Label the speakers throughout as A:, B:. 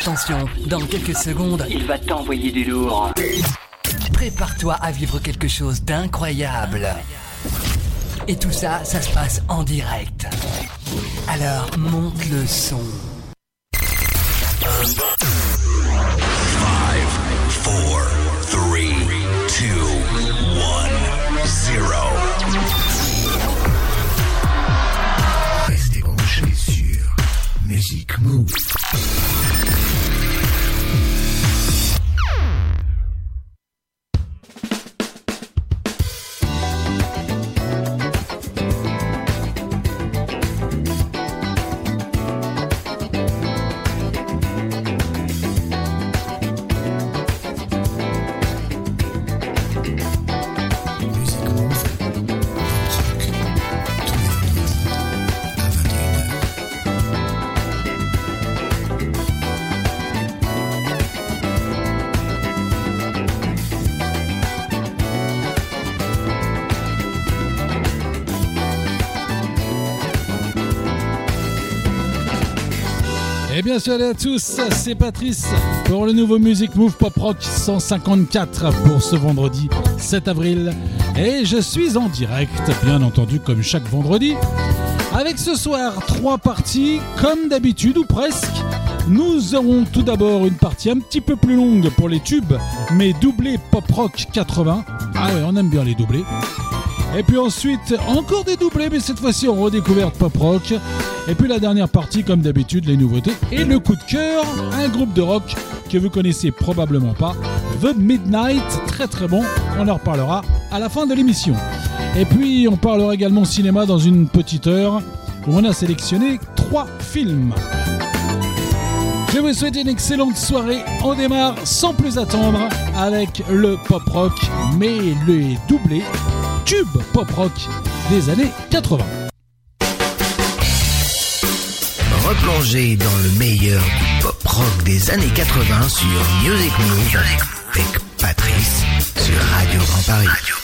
A: Attention, dans quelques secondes,
B: il va t'envoyer du lourd.
A: Prépare-toi à vivre quelque chose d'incroyable. Et tout ça, ça se passe en direct. Alors, monte le son.
C: 5, 4, 3, 2, 1, 0. Restez branchés sur Music Move.
D: Eh bien, salut à tous, c'est Patrice pour le nouveau Music Move Pop Rock 154 pour ce vendredi 7 avril. Et je suis en direct, bien entendu, comme chaque vendredi. Avec ce soir trois parties, comme d'habitude ou presque. Nous aurons tout d'abord une partie un petit peu plus longue pour les tubes, mais doublé Pop Rock 80. Ah ouais, on aime bien les doublés. Et puis ensuite, encore des doublés, mais cette fois-ci en redécouverte pop rock. Et puis la dernière partie, comme d'habitude, les nouveautés et le coup de cœur, un groupe de rock que vous connaissez probablement pas, The Midnight, très très bon, on en reparlera à la fin de l'émission. Et puis on parlera également cinéma dans une petite heure où on a sélectionné trois films. Je vous souhaite une excellente soirée. On démarre sans plus attendre avec le pop rock, mais le doublé tube pop rock des années 80.
C: Dans le meilleur du pop rock des années 80 sur Music Move avec Patrice sur Radio Grand Paris.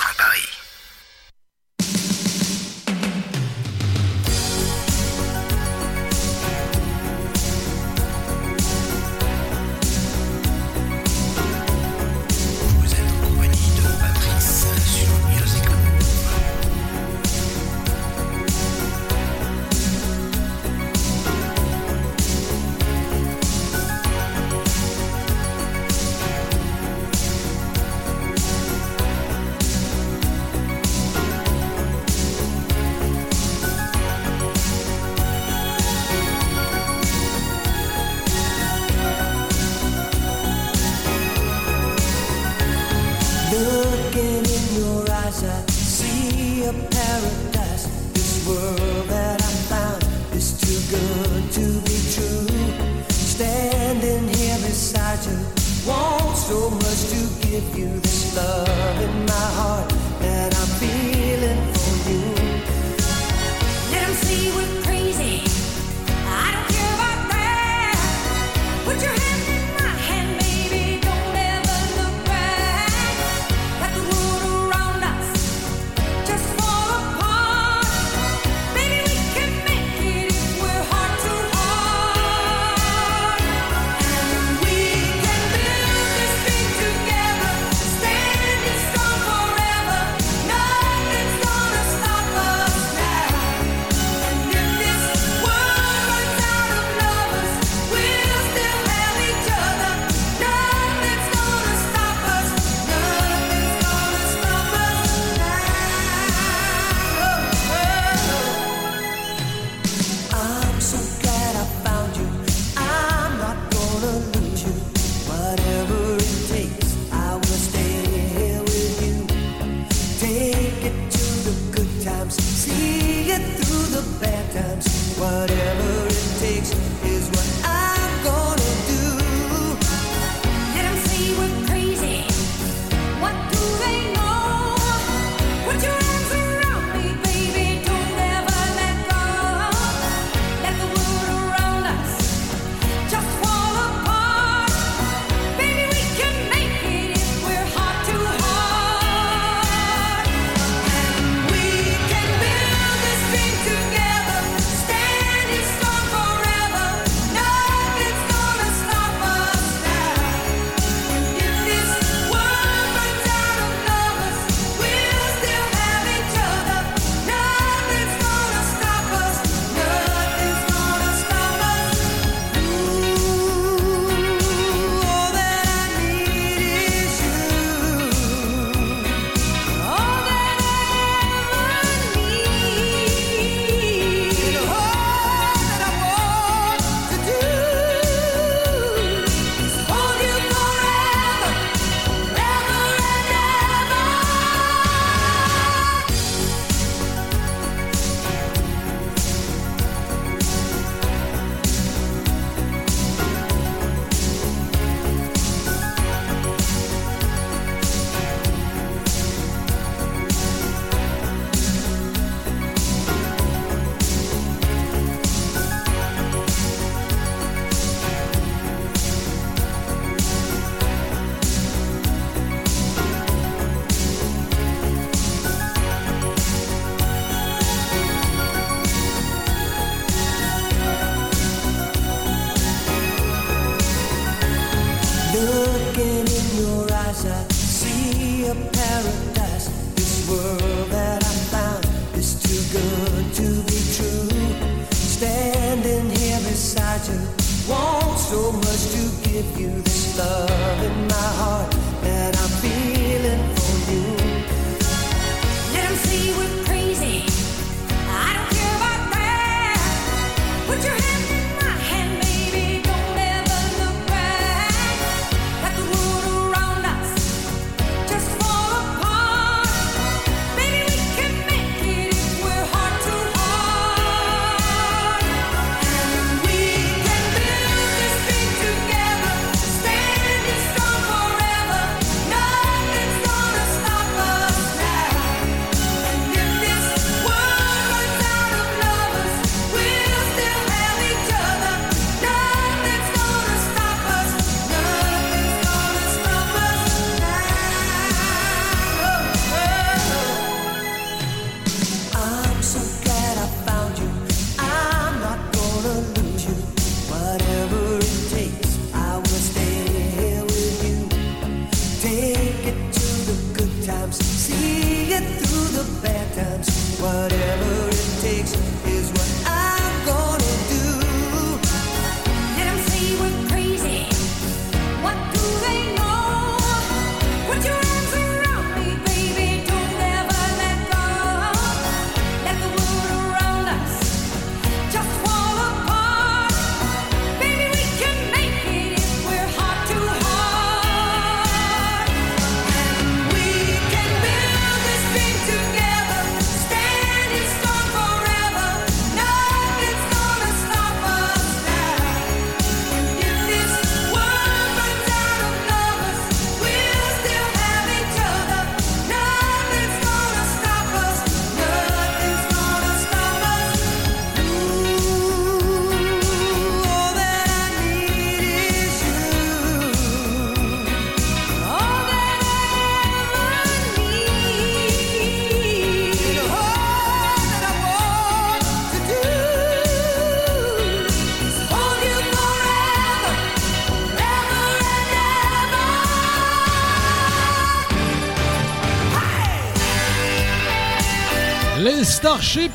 D: Starship,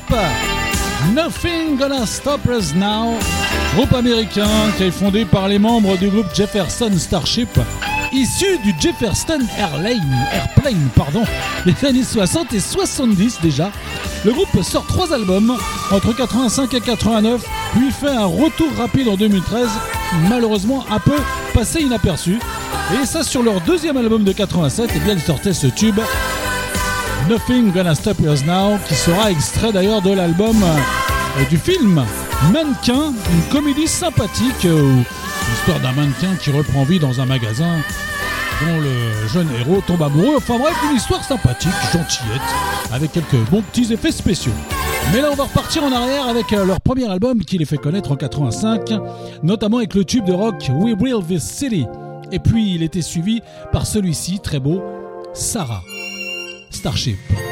D: Nothing Gonna Stop Us Now, groupe américain qui est fondé par les membres du groupe Jefferson Starship, issu du Jefferson Airlane, Airplane pardon, des années 60 et 70 déjà. Le groupe sort trois albums entre 85 et 89, puis fait un retour rapide en 2013, malheureusement un peu passé inaperçu. Et ça sur leur deuxième album de 87, et bien ils sortaient ce tube Nothing Gonna Stop Us Now, qui sera extrait d'ailleurs de l'album euh, du film Mannequin, une comédie sympathique, euh, l'histoire d'un mannequin qui reprend vie dans un magasin dont le jeune héros tombe amoureux. Enfin bref, une histoire sympathique, gentillette, avec quelques bons petits effets spéciaux. Mais là, on va repartir en arrière avec euh, leur premier album qui les fait connaître en 85, notamment avec le tube de rock We Will This City. Et puis, il était suivi par celui-ci, très beau, Sarah. Starship.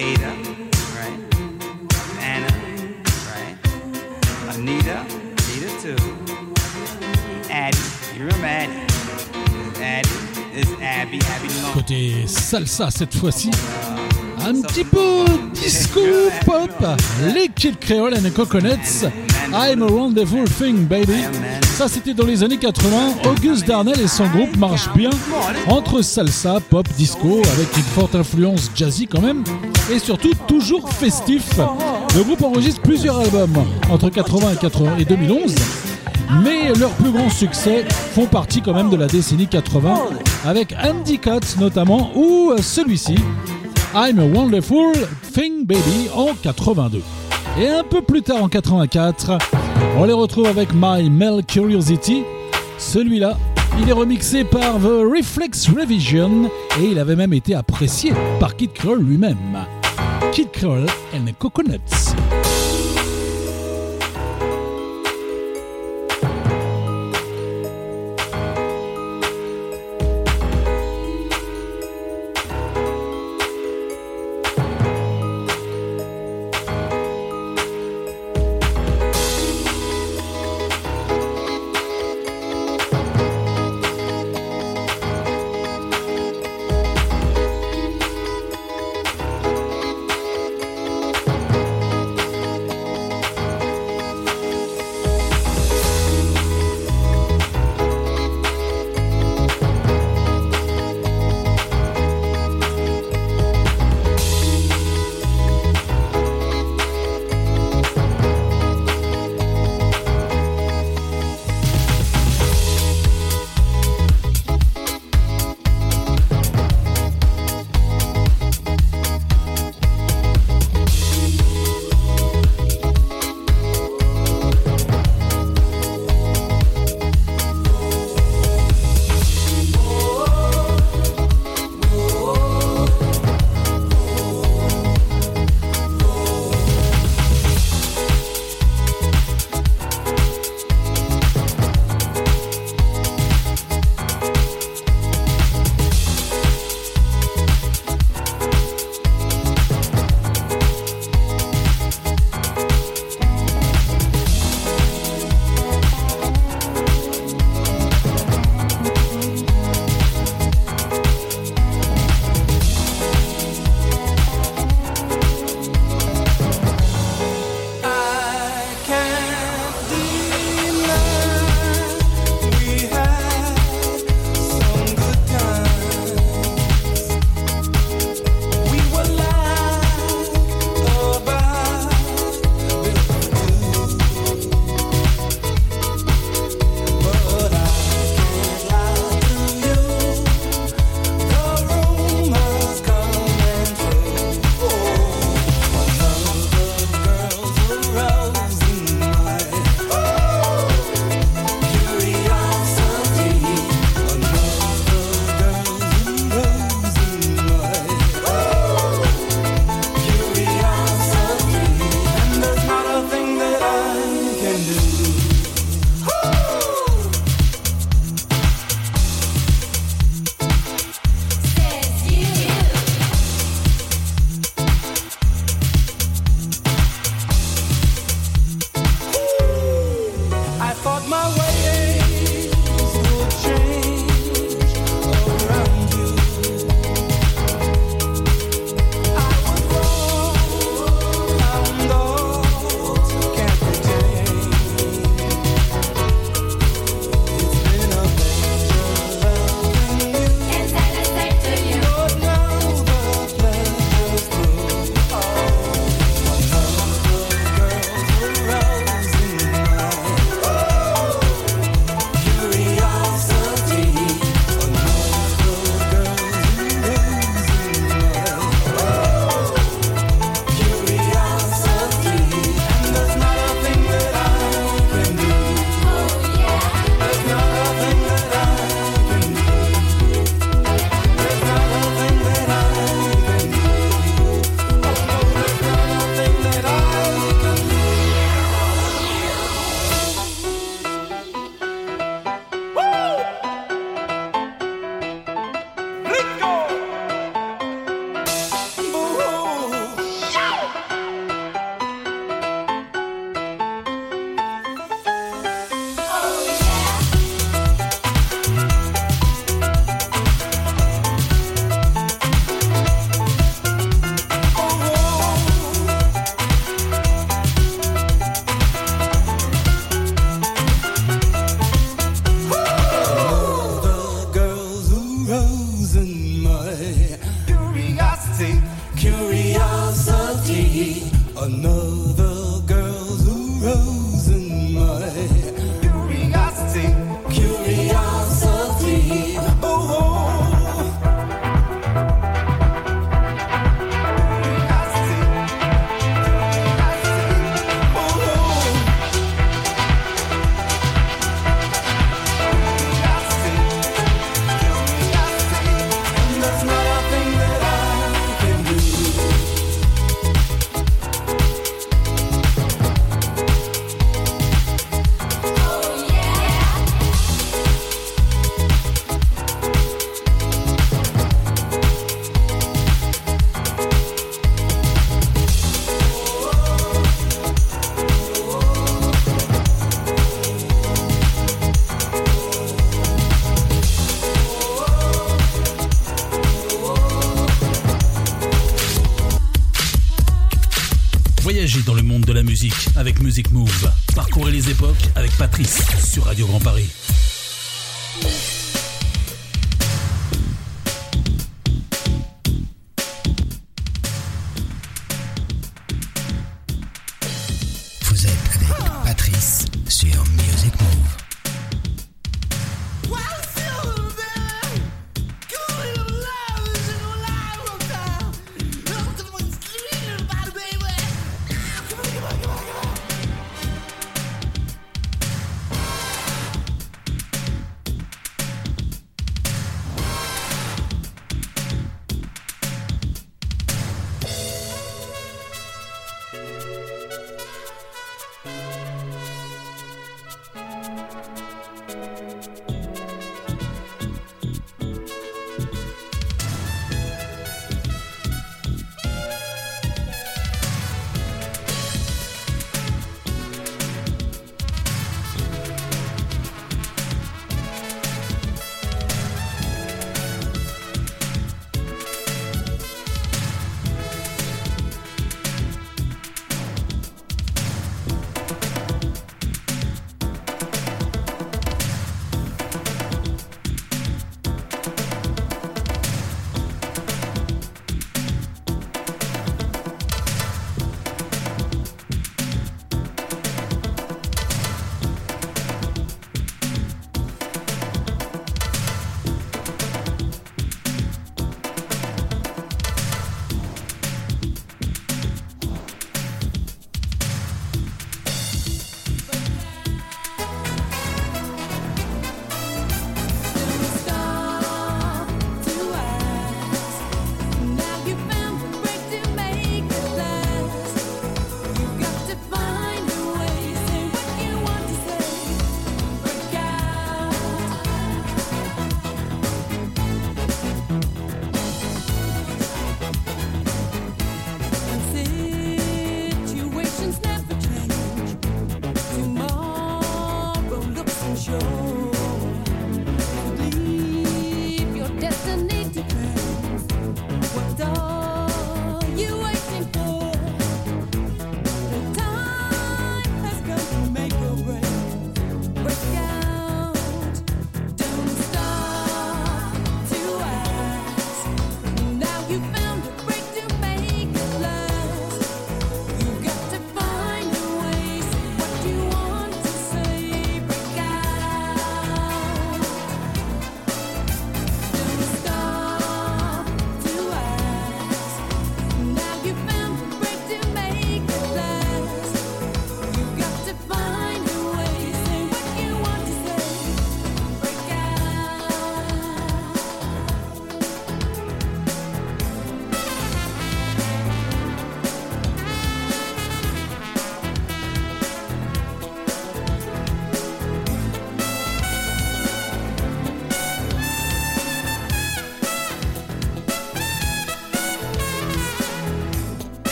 E: Ada, right? Anna, right? Anita, Anita too. Addie, you remember Addie? Is Abby, Abby Long.
D: Côté salsa cette fois-ci. Un petit peu disco pop. Les Kid Creole and the Coconuts. I'm a wonderful thing, baby. Ça, c'était dans les années 80. Auguste Darnell et son groupe marchent bien entre salsa, pop, disco, avec une forte influence jazzy quand même. Et surtout, toujours festif. Le groupe enregistre plusieurs albums entre 80 et, 80 et 2011. Mais leurs plus grands succès font partie quand même de la décennie 80, avec Andy Cut notamment, ou celui-ci, I'm a Wonderful Thing Baby en 82. Et un peu plus tard en 84, on les retrouve avec My Mel Curiosity. Celui-là, il est remixé par The Reflex Revision et il avait même été apprécié par Kid Creole lui-même. Kid Creole and the Coconuts.
F: Music Move.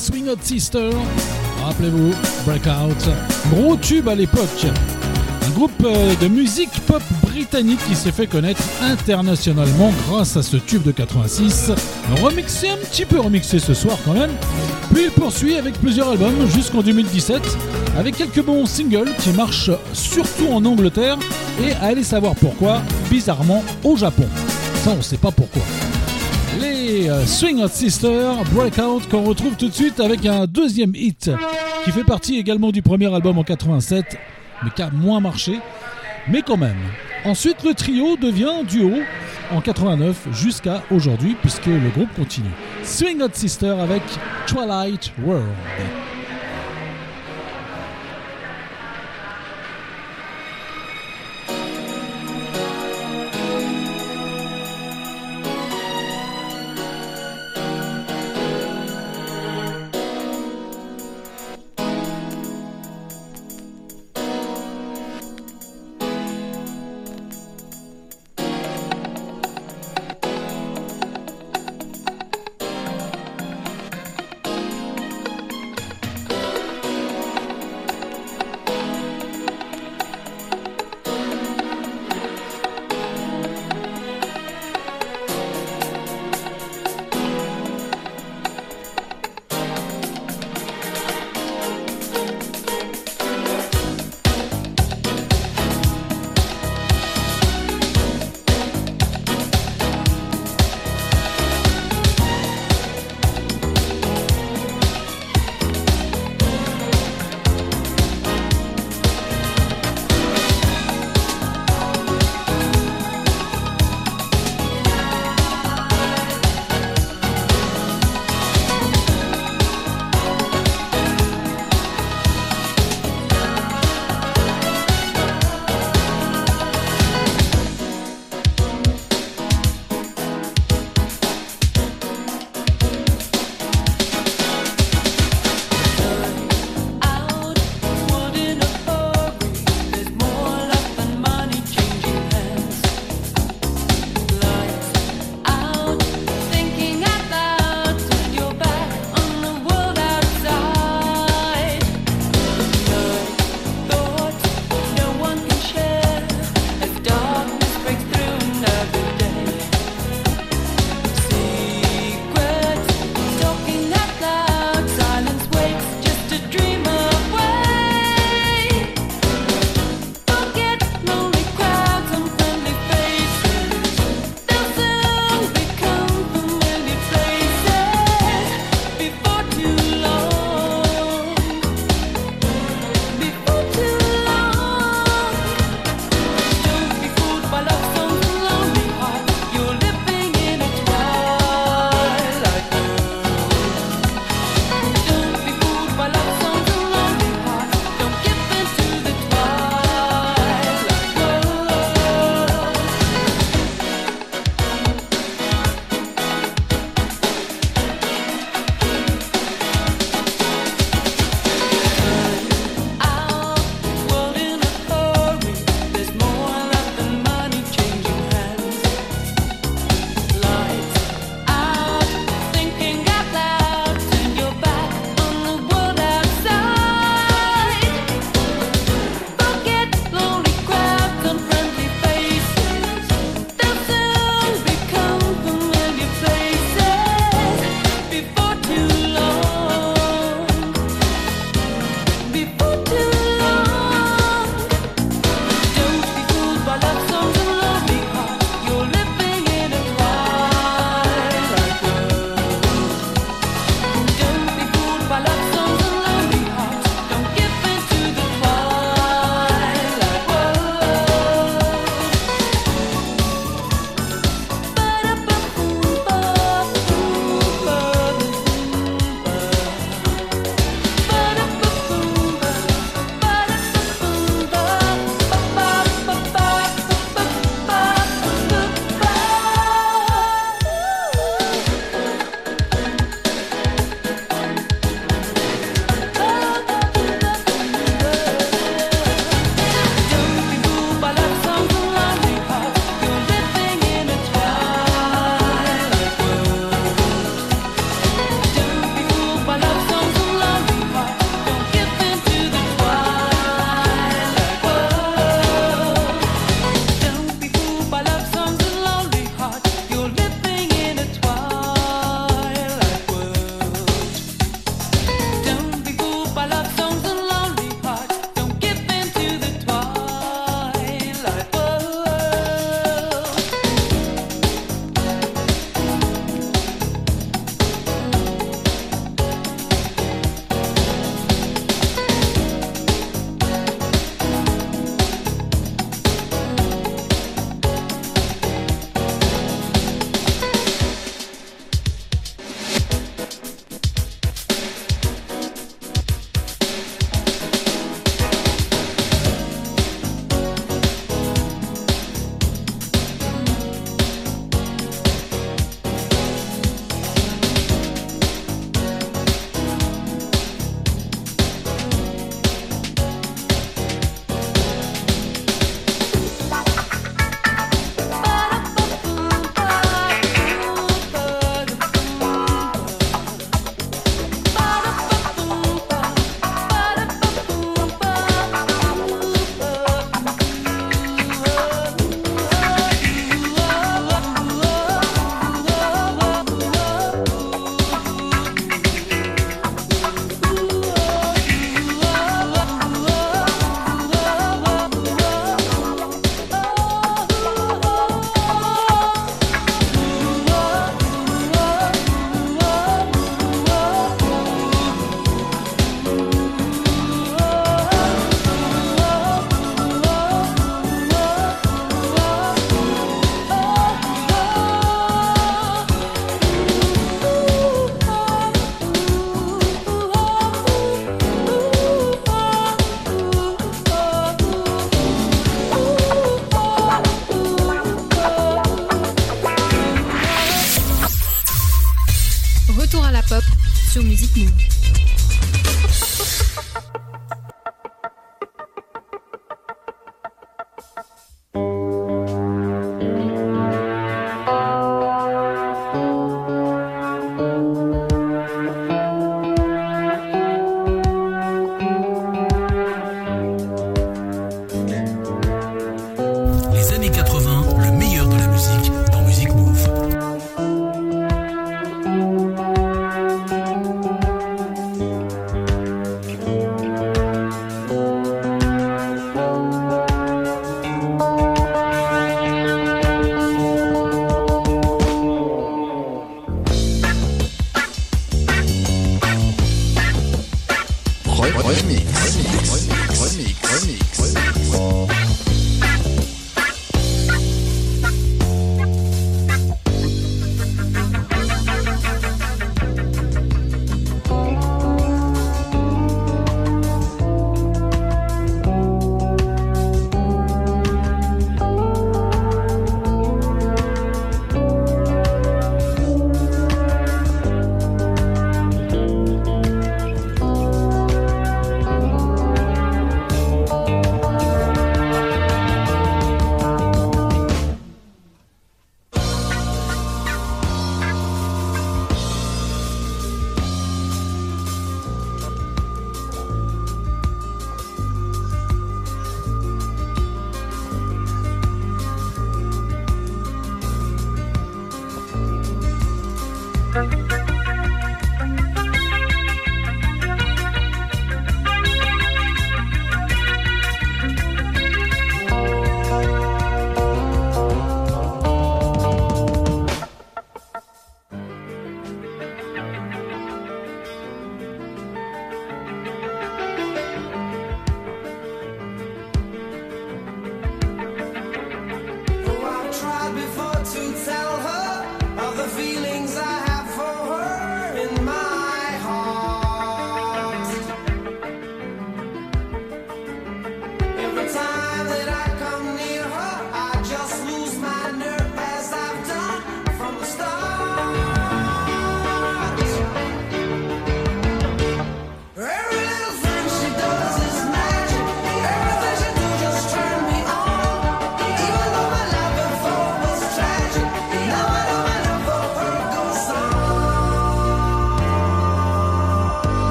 D: Swing Hot Sisters, rappelez-vous, Breakout, gros tube à l'époque. Un groupe euh, de musique pop britannique qui s'est fait connaître internationalement grâce à ce tube de 86, remixé un petit peu remixé ce soir quand même. Puis il poursuit avec plusieurs albums jusqu'en 2017, avec quelques bons singles qui marchent surtout en Angleterre et allez savoir pourquoi, bizarrement au Japon. Ça on sait pas. Euh, Swing Hot Sisters Breakout qu'on retrouve tout de suite avec un deuxième hit qui fait partie également du premier album en 87 mais qui a moins marché mais quand même. Ensuite le trio devient duo en 89 jusqu'à aujourd'hui puisque le groupe continue. Swing Hot Sisters avec Twilight World.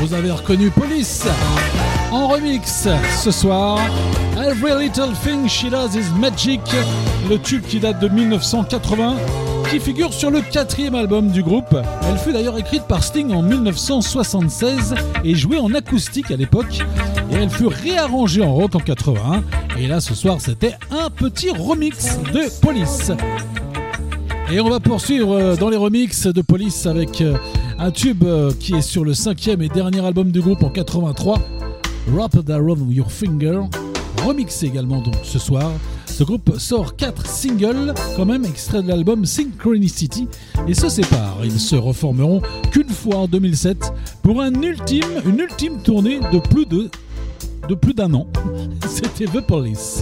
D: Vous avez reconnu Police en remix ce soir. Every Little Thing She Does Is Magic, le tube qui date de 1980, qui figure sur le quatrième album du groupe. Elle fut d'ailleurs écrite par Sting en 1976 et jouée en acoustique à l'époque. Et elle fut réarrangée en rock en 81. Et là, ce soir, c'était un petit remix de Police. Et on va poursuivre euh, dans les remixes de Police avec euh, un tube euh, qui est sur le cinquième et dernier album du groupe en 83, Wrapped Around Your Finger, remixé également donc ce soir. Ce groupe sort 4 singles, quand même extraits de l'album Synchronicity, et se séparent. Ils se reformeront qu'une fois en 2007 pour une ultime tournée de plus de, de plus d'un an. C'était The Police.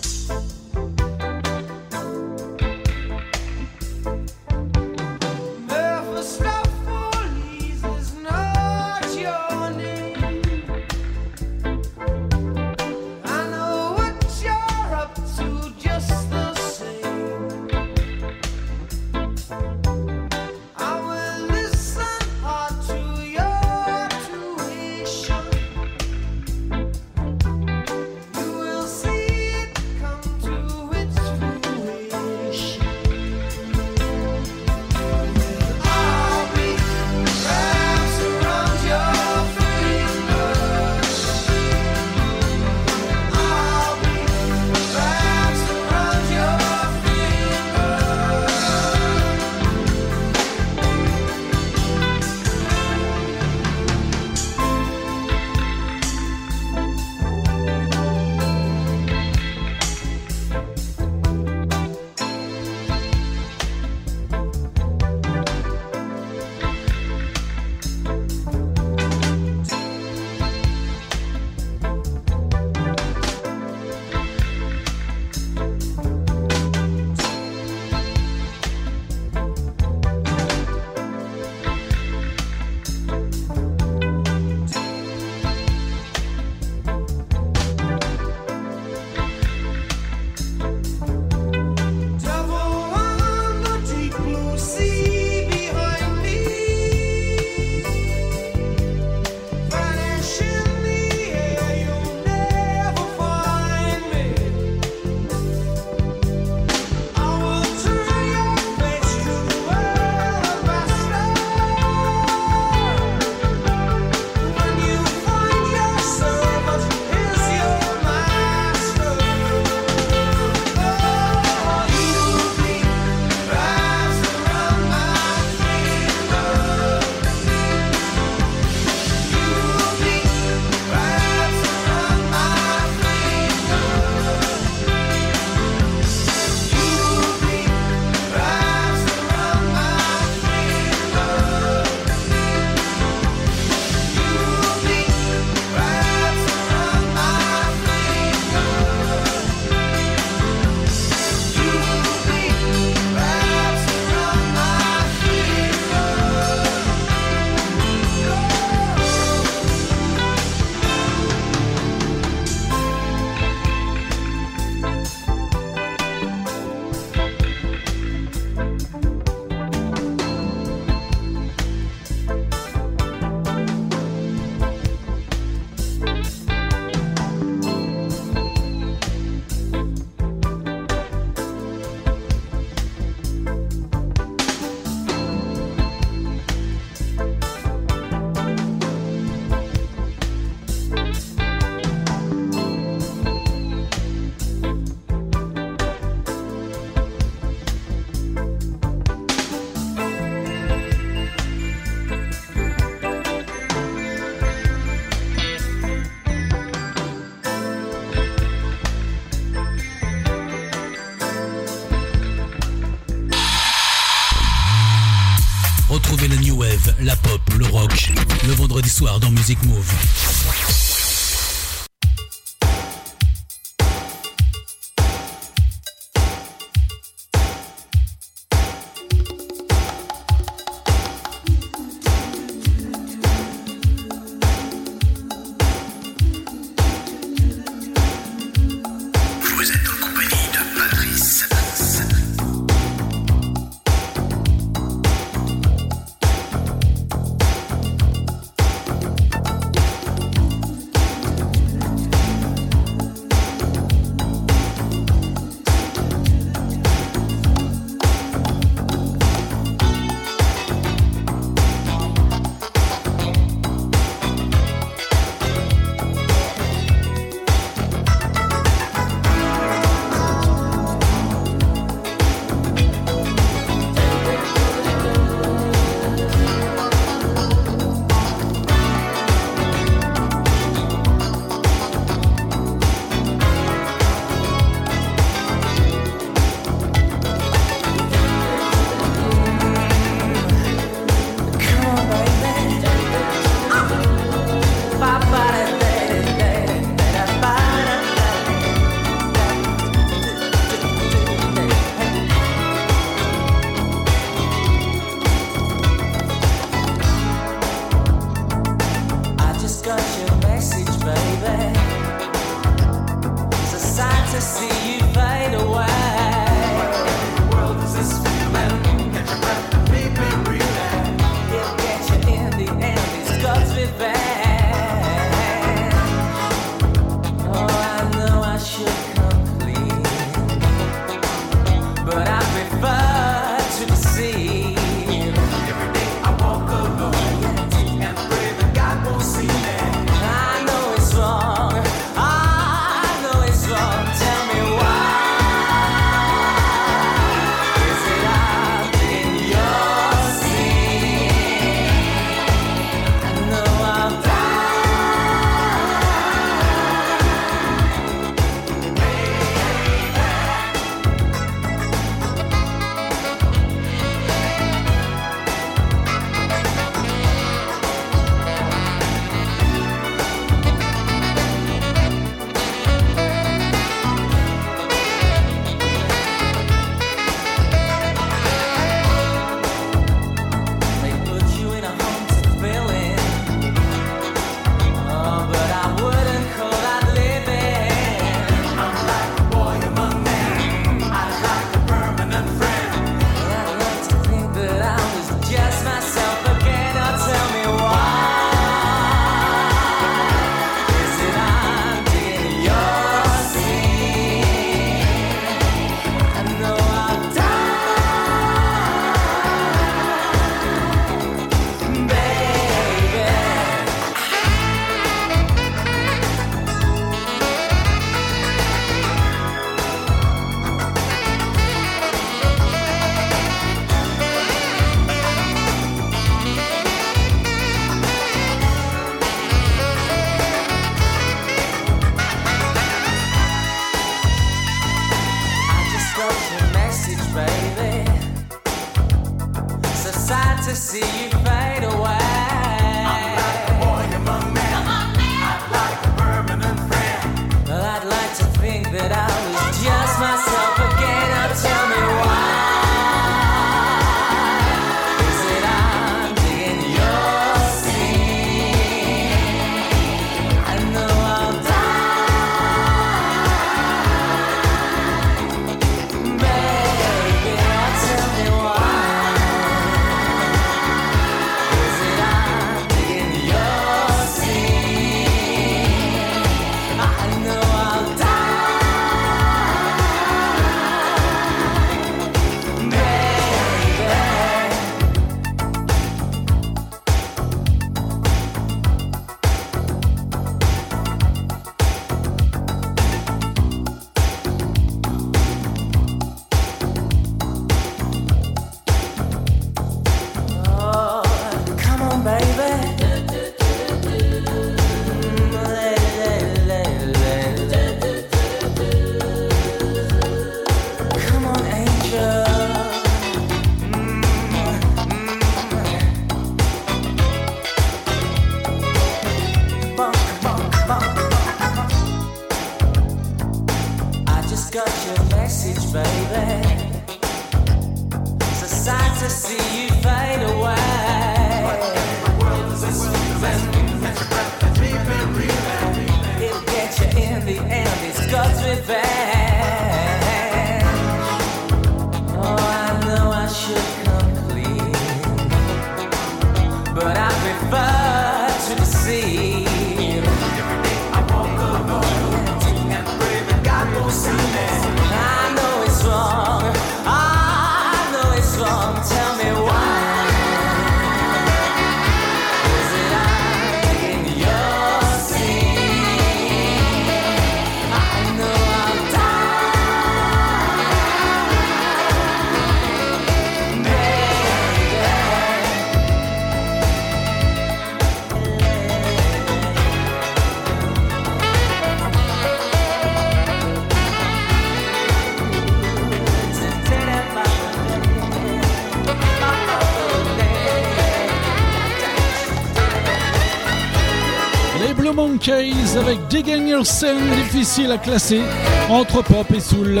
D: Avec Digging Your difficile à classer entre pop et soul.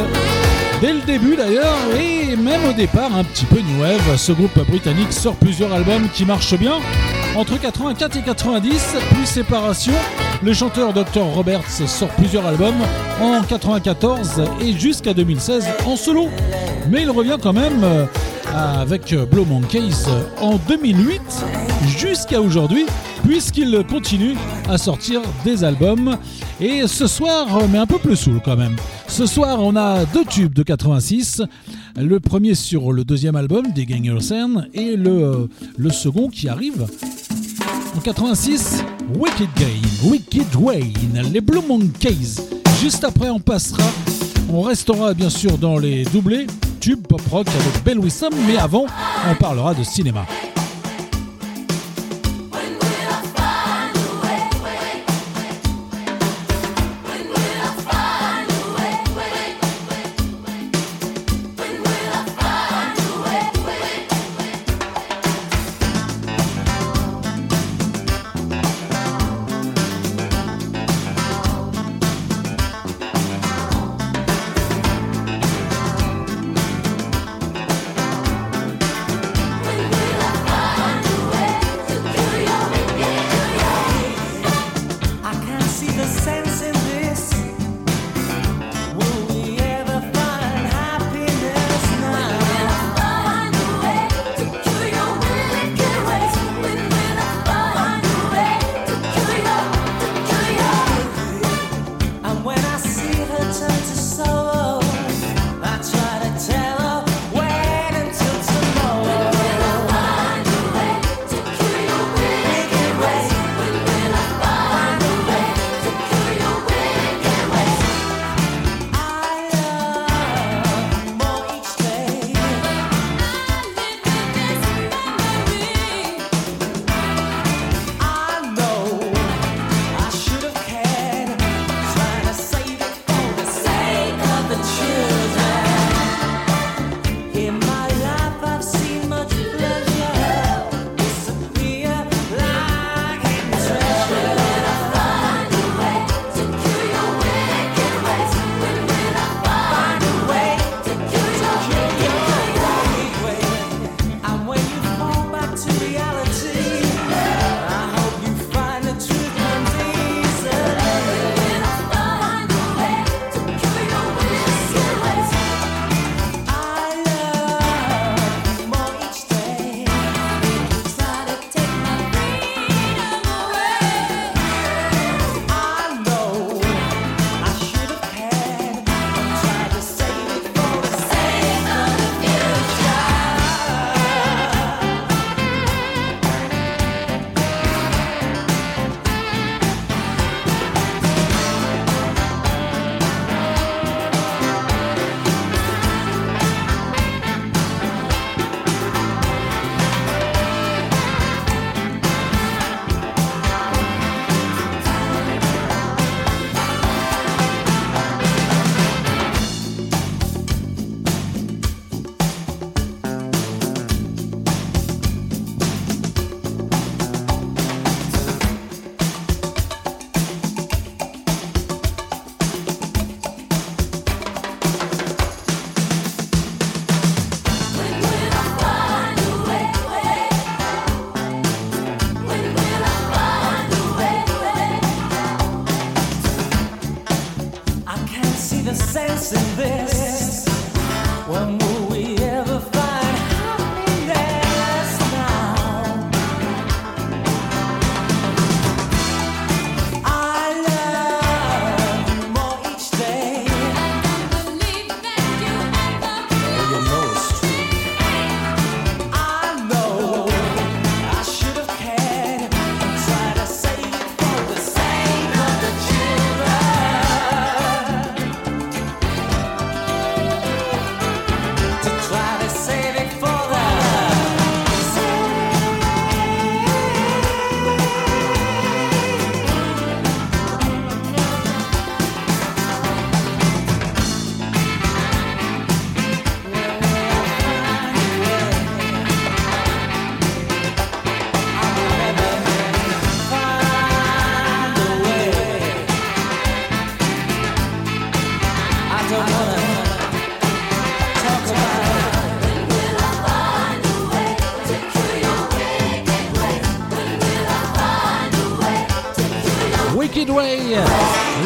D: Dès le début d'ailleurs, et même au départ un petit peu new wave, ce groupe britannique sort plusieurs albums qui marchent bien. Entre 84 et 90, puis séparation, le chanteur Dr Roberts sort plusieurs albums en 94 et jusqu'à 2016 en solo. Mais il revient quand même euh, avec Blue Monkeys en 2008 jusqu'à aujourd'hui puisqu'il continue à sortir des albums. Et ce soir, mais un peu plus soul quand même. Ce soir, on a deux tubes de 86. Le premier sur le deuxième album, Your Sand, et le, euh, le second qui arrive en 86, Wicked Game, Wicked Wayne, les Blue Monkeys. Juste après, on passera, on restera bien sûr dans les doublés, pop rock avec Bell Wissam, mais avant, on parlera de cinéma.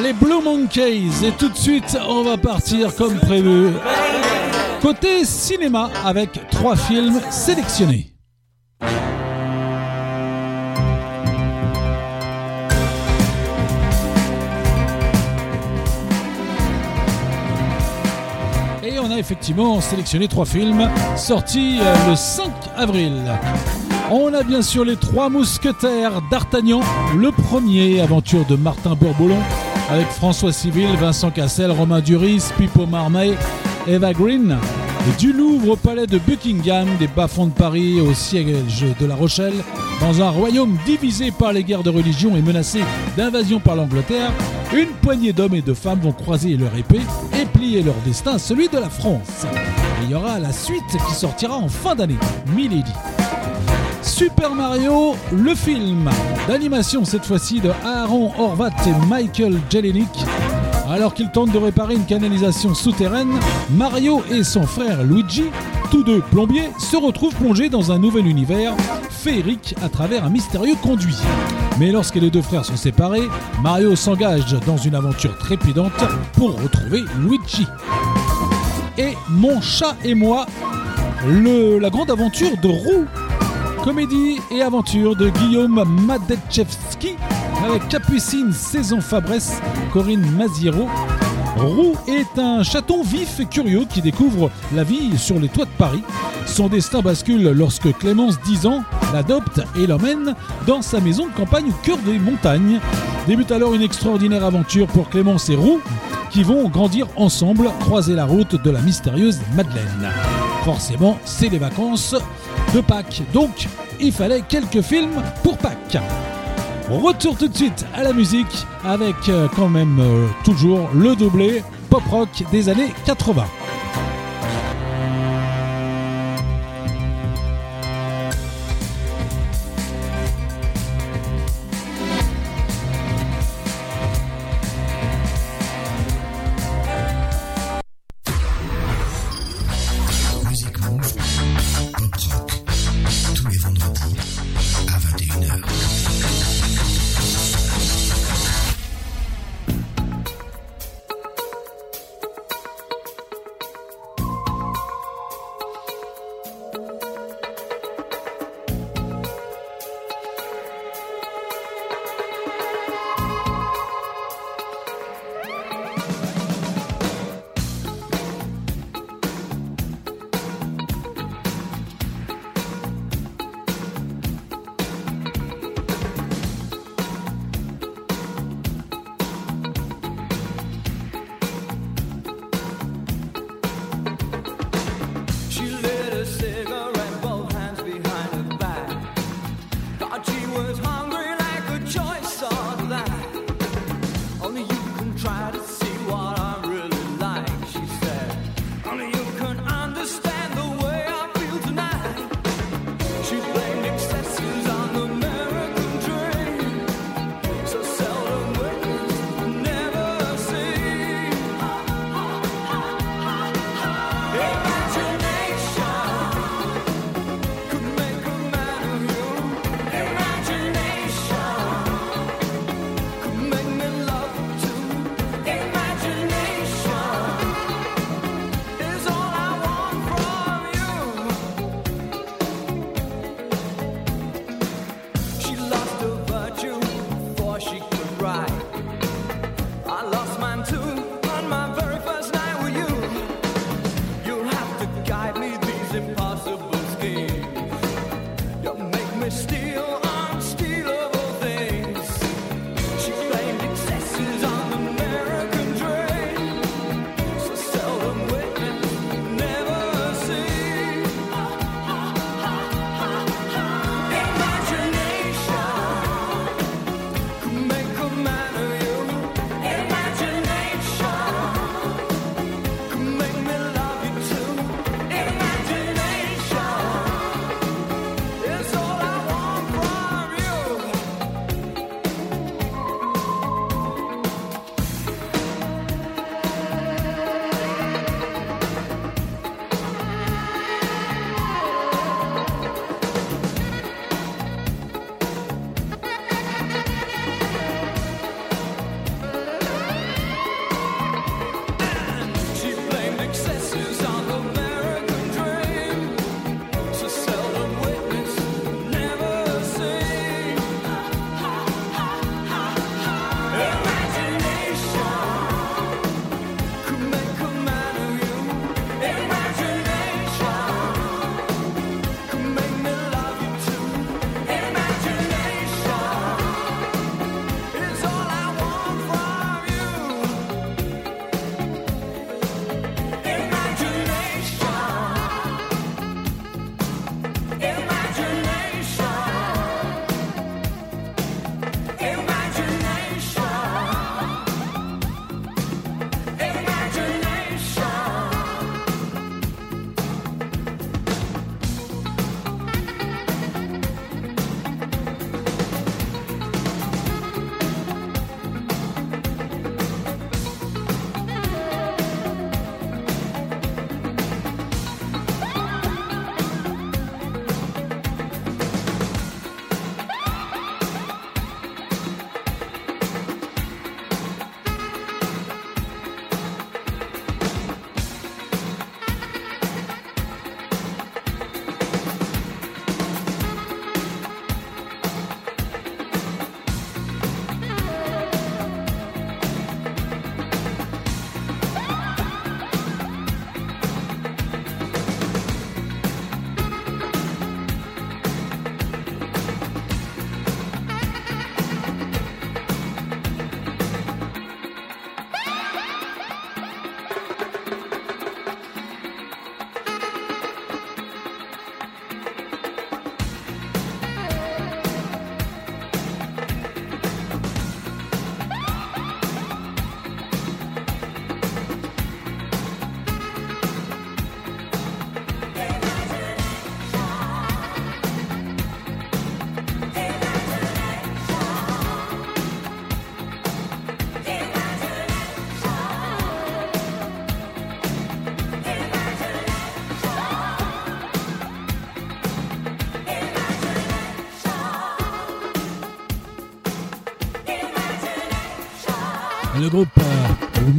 D: Les Blue Monkeys. Et tout de suite, on va partir comme prévu. Côté cinéma avec trois films sélectionnés. Et on a effectivement sélectionné trois films sortis euh, le 5 avril. On a bien sûr les trois mousquetaires d'Artagnan, le premier aventure de Martin Bourboulon avec François Civil, Vincent Cassel, Romain Duris, Pipo Marmaille, Eva Green. Du Louvre au palais de Buckingham, des bas-fonds de Paris au siège de La Rochelle, dans un royaume divisé par les guerres de religion et menacé d'invasion par l'Angleterre, une poignée d'hommes et de femmes vont croiser leur épée et plier leur destin celui de la France. Il y aura la suite qui sortira en fin d'année, Milady. Super Mario, le film d'animation cette fois-ci de Aaron Horvat et Michael Jelenic. Alors qu'ils tentent de réparer une canalisation souterraine, Mario et son frère Luigi, tous deux plombiers, se retrouvent plongés dans un nouvel univers féerique à travers un mystérieux conduit. Mais lorsque les deux frères sont séparés, Mario s'engage dans une aventure trépidante pour retrouver Luigi. Et Mon chat et moi, le- la grande aventure de Roux, Comédie et aventure de Guillaume Madetchevski avec Capucine Saison Fabresse, Corinne Maziero. Roux est un chaton vif et curieux qui découvre la vie sur les toits de Paris. Son destin bascule lorsque Clémence, 10 ans, l'adopte et l'emmène dans sa maison de campagne au cœur des montagnes. Débute alors une extraordinaire aventure pour Clémence et Roux qui vont grandir ensemble, croiser la route de la mystérieuse Madeleine. Forcément, c'est les vacances de Pâques, donc il fallait quelques films pour Pâques. Retour tout de suite à la musique avec euh, quand même euh, toujours le doublé pop rock des années 80.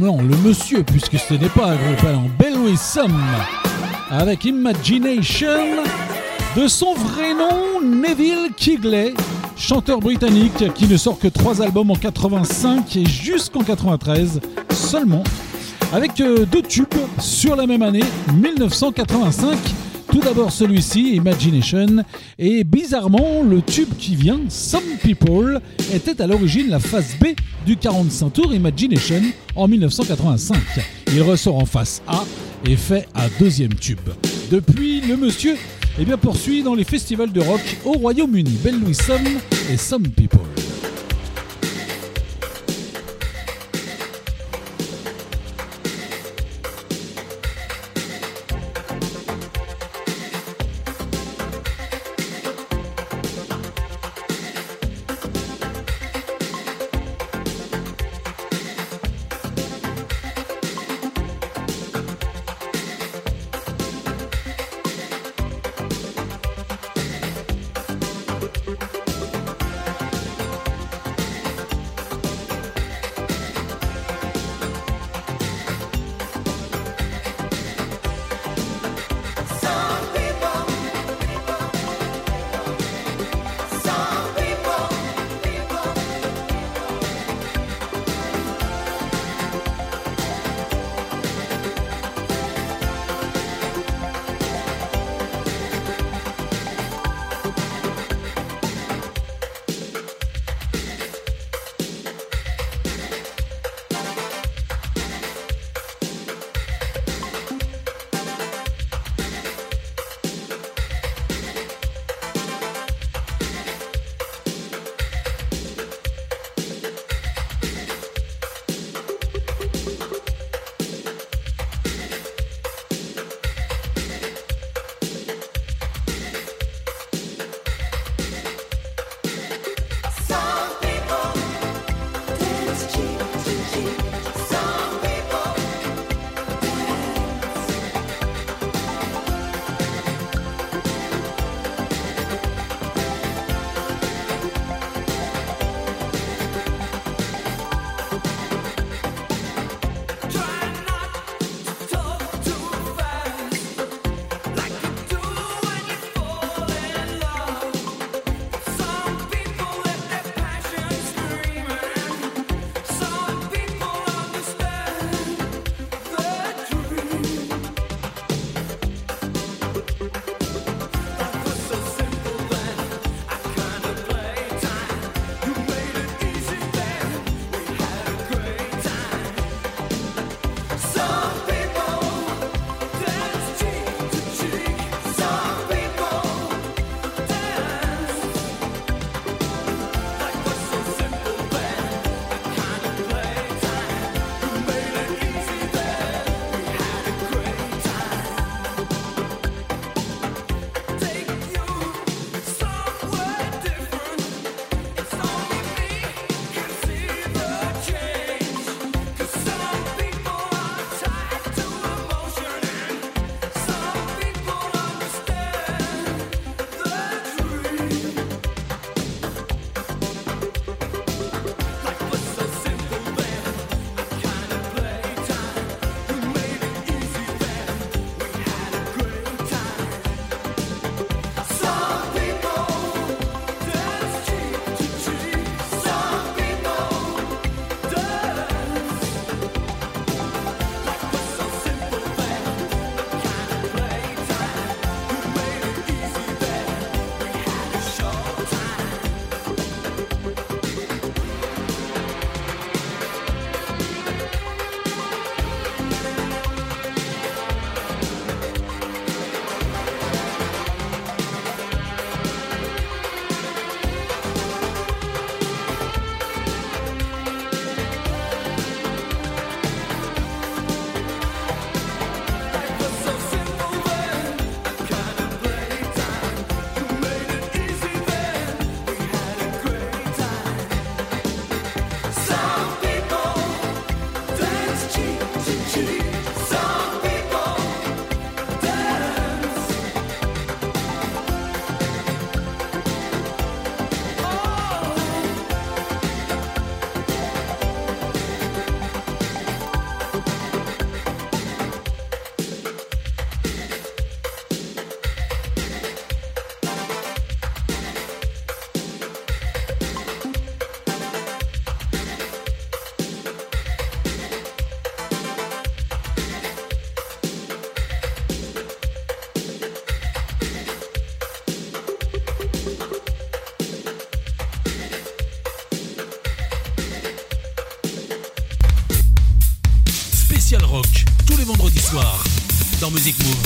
D: Non, le monsieur, puisque ce n'est pas un groupe, alors Bell Some, avec Imagination, de son vrai nom, Neville Kigley, chanteur britannique qui ne sort que trois albums en 85 et jusqu'en 93 seulement, avec euh, deux tubes sur la même année, 1985. Tout d'abord celui-ci, Imagination, et bizarrement, le tube qui vient, Some People, était à l'origine la phase B du 45 tours Imagination en 1985. Il ressort en face A et fait un deuxième tube. Depuis, le monsieur eh bien, poursuit dans les festivals de rock au Royaume-Uni. Belle Louis Some et Some People.
G: Dans Music Move.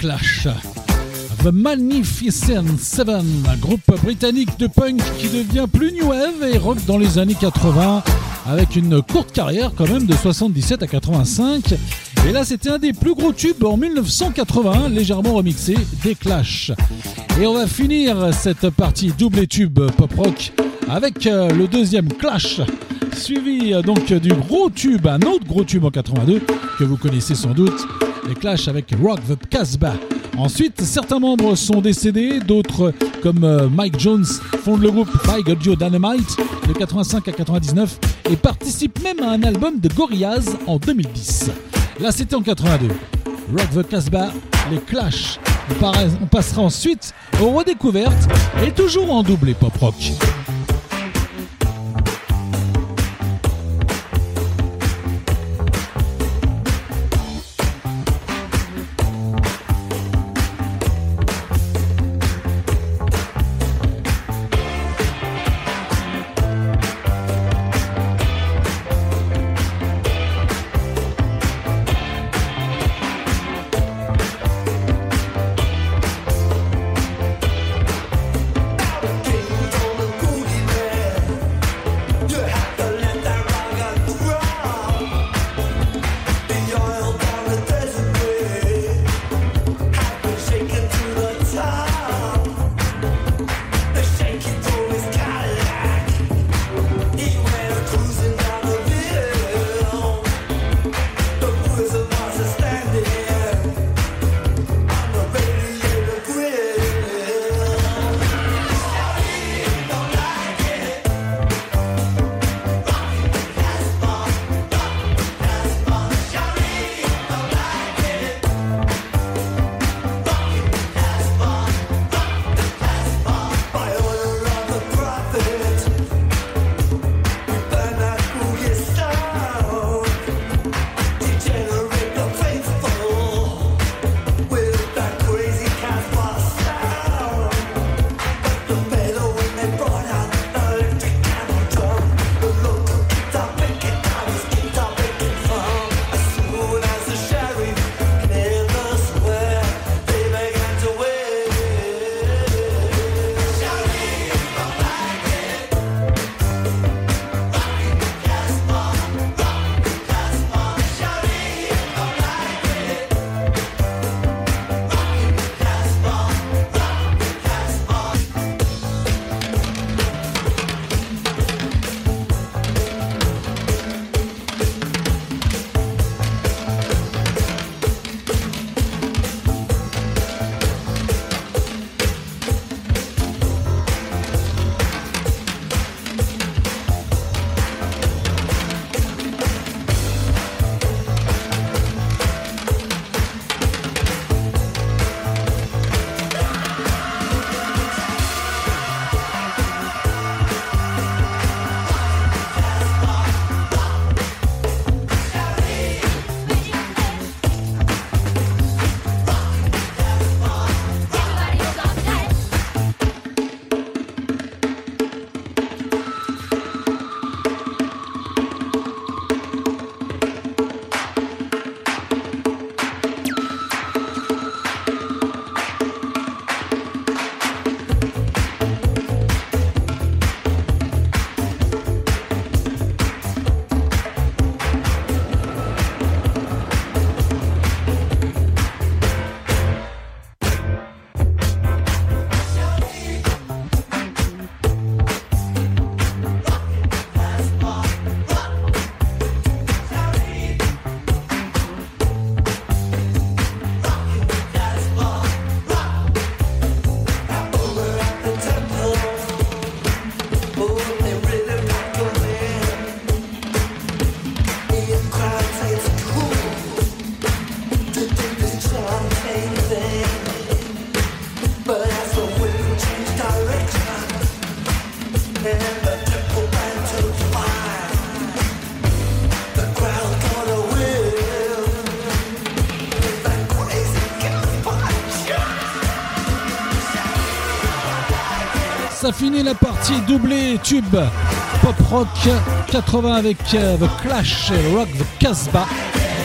G: Clash. The Magnificent Seven, un groupe britannique de punk qui devient plus new wave et rock dans les années 80, avec une courte carrière quand même de 77 à 85. Et là, c'était un des plus gros tubes en 1981, légèrement remixé des Clash. Et on va finir cette partie double tube pop rock avec euh, le deuxième Clash, suivi euh, donc du gros tube, un autre gros tube en 82 que vous connaissez sans doute, les Clash avec Rock the Casbah. Ensuite, certains membres sont décédés, d'autres comme euh, Mike Jones fondent le groupe Big Audio Dynamite de 85 à 99 et participent même à un album de Gorillaz en 2010. Là, c'était en 82. Rock the Casbah, les Clash. On, passera ensuite aux redécouvertes et toujours en double pop rock. Ça finit la partie doublée tube pop rock 80 avec euh, The Clash et Rock the Casbah.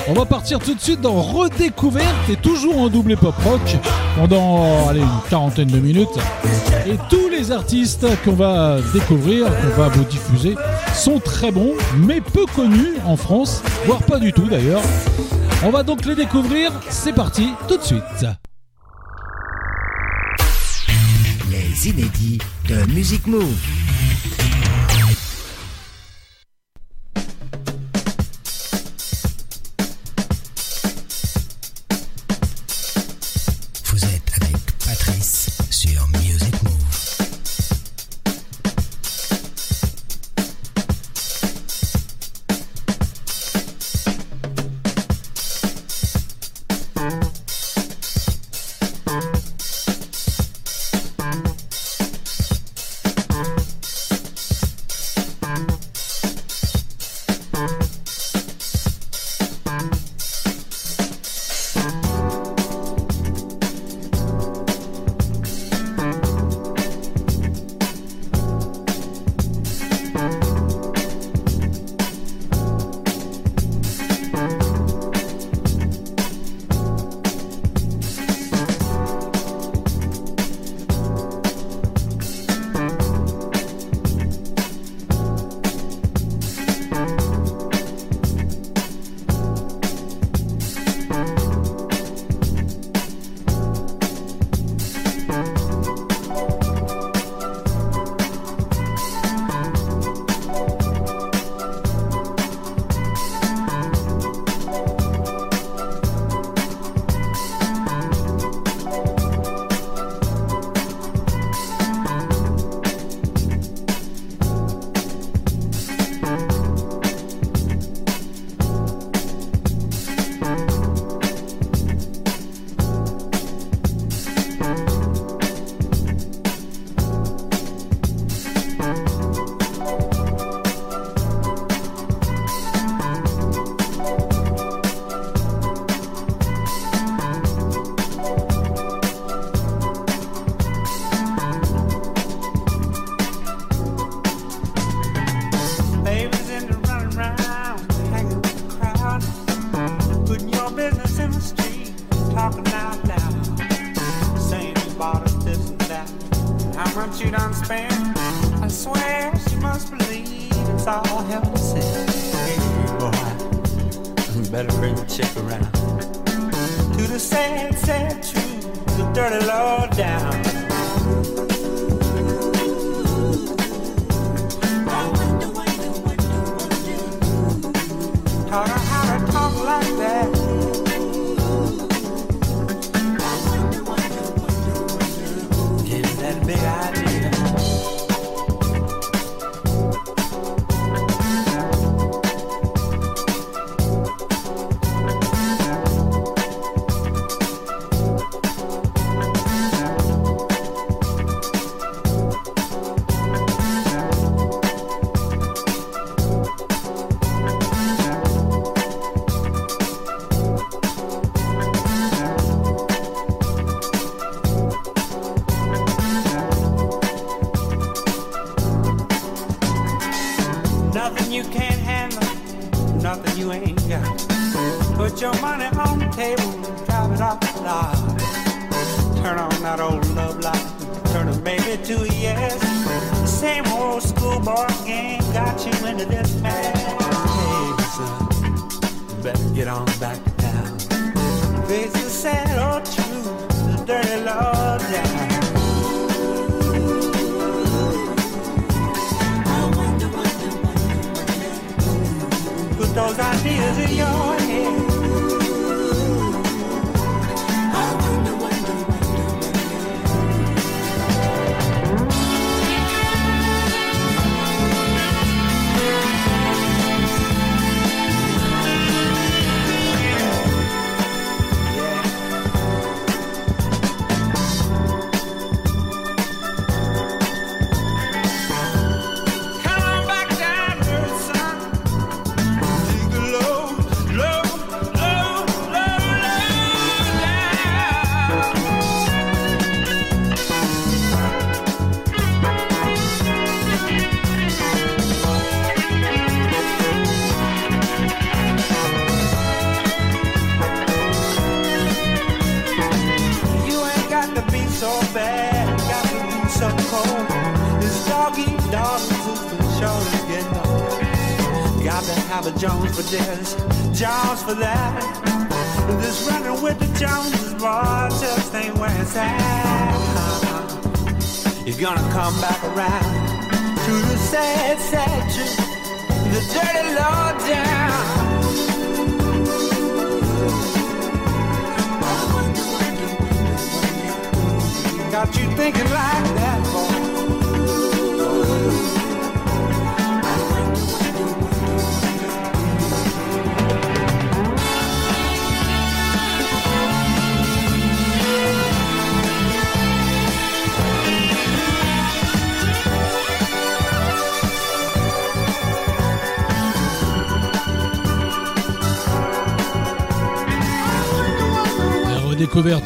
G: On va partir tout de suite dans Redécouverte et toujours en doublé pop rock pendant allez, une quarantaine de minutes. Et tous les artistes qu'on va découvrir, qu'on va vous diffuser, sont très bons, mais peu connus en France, voire pas du tout d'ailleurs.
D: On va donc les découvrir. C'est parti, tout de suite.
H: Les inédits de Music Move.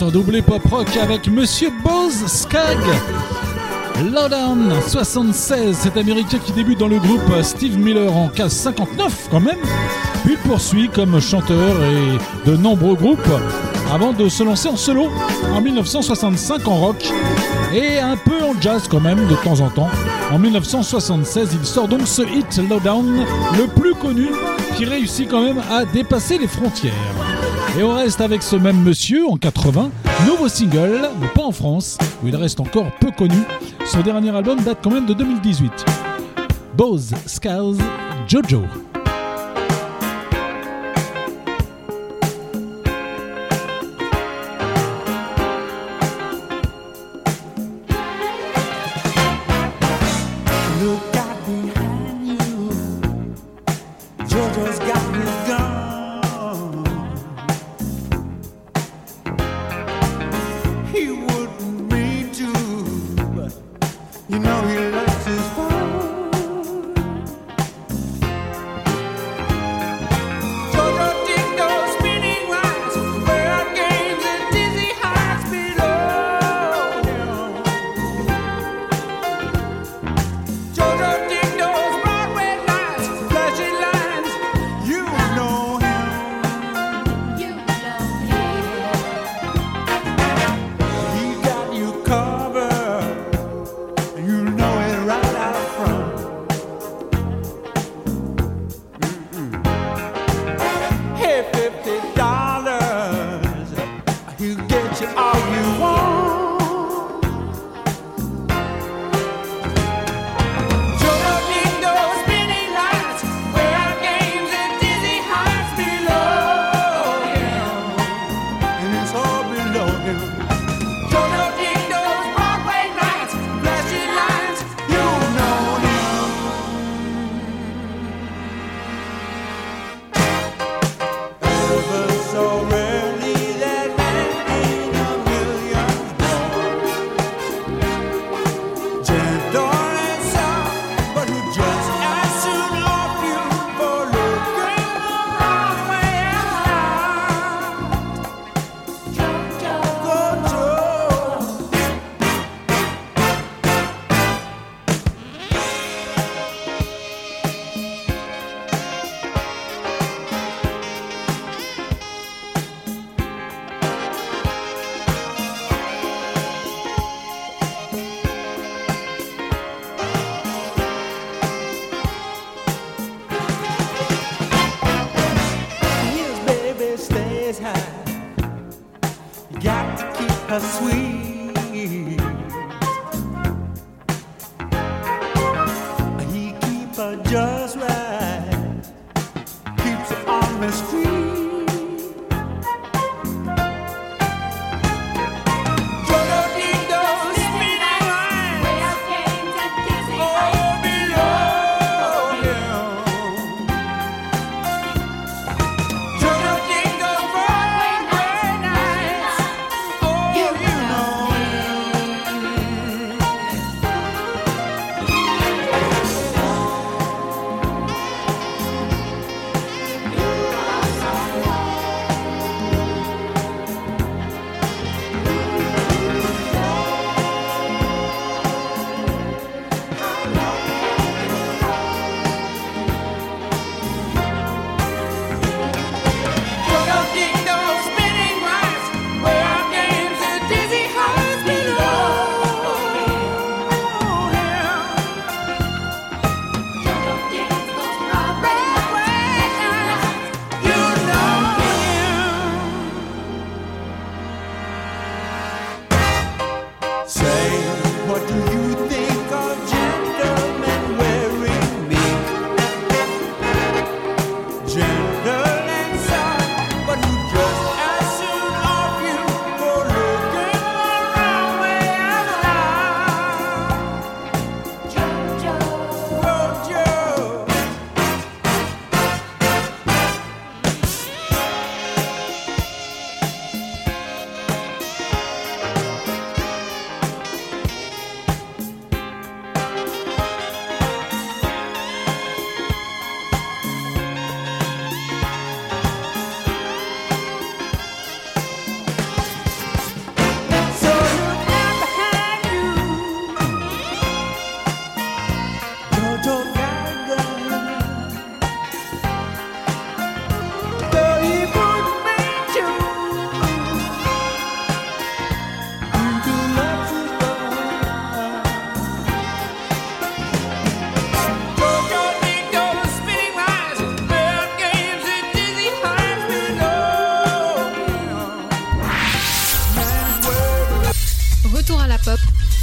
H: En doublé pop rock avec Monsieur Bose Skag. Lowdown 76, cet américain qui débute dans le groupe Steve Miller en 15 59 quand même, puis poursuit comme chanteur et de nombreux groupes avant de se lancer en solo en 1965 en rock et un peu en jazz quand même de temps en temps. En 1976, il sort donc ce hit Lowdown, le plus connu, qui réussit quand même à dépasser les frontières. Et on reste avec ce même monsieur en 80, nouveau single, mais pas en France, où il reste encore peu connu. Son dernier album date quand même de 2018. Bose Scales Jojo.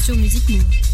H: sur Musique
I: Mou.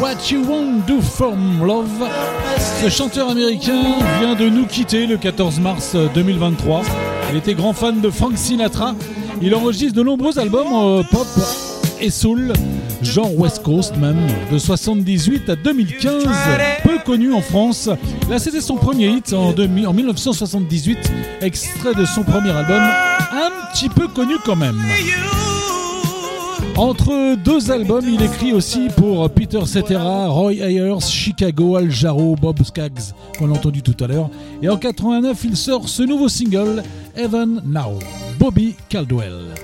I: What You Want Do From Love.
D: Ce chanteur américain vient de nous quitter le 14 mars 2023. Il était grand fan de Frank Sinatra. Il enregistre de nombreux albums euh, pop et soul, genre West Coast même, de 78 à 2015, peu connu en France. Là, c'était son premier hit en, 2000 en 1978, extrait de son premier album, un petit peu connu quand même. Entre deux albums, il écrit aussi pour Peter Cetera, Roy Ayers, Chicago, Al Jarreau, Bob Skaggs, qu'on a entendu tout à l'heure. Et en 89, il sort ce nouveau single, Heaven Now, Bobby Caldwell.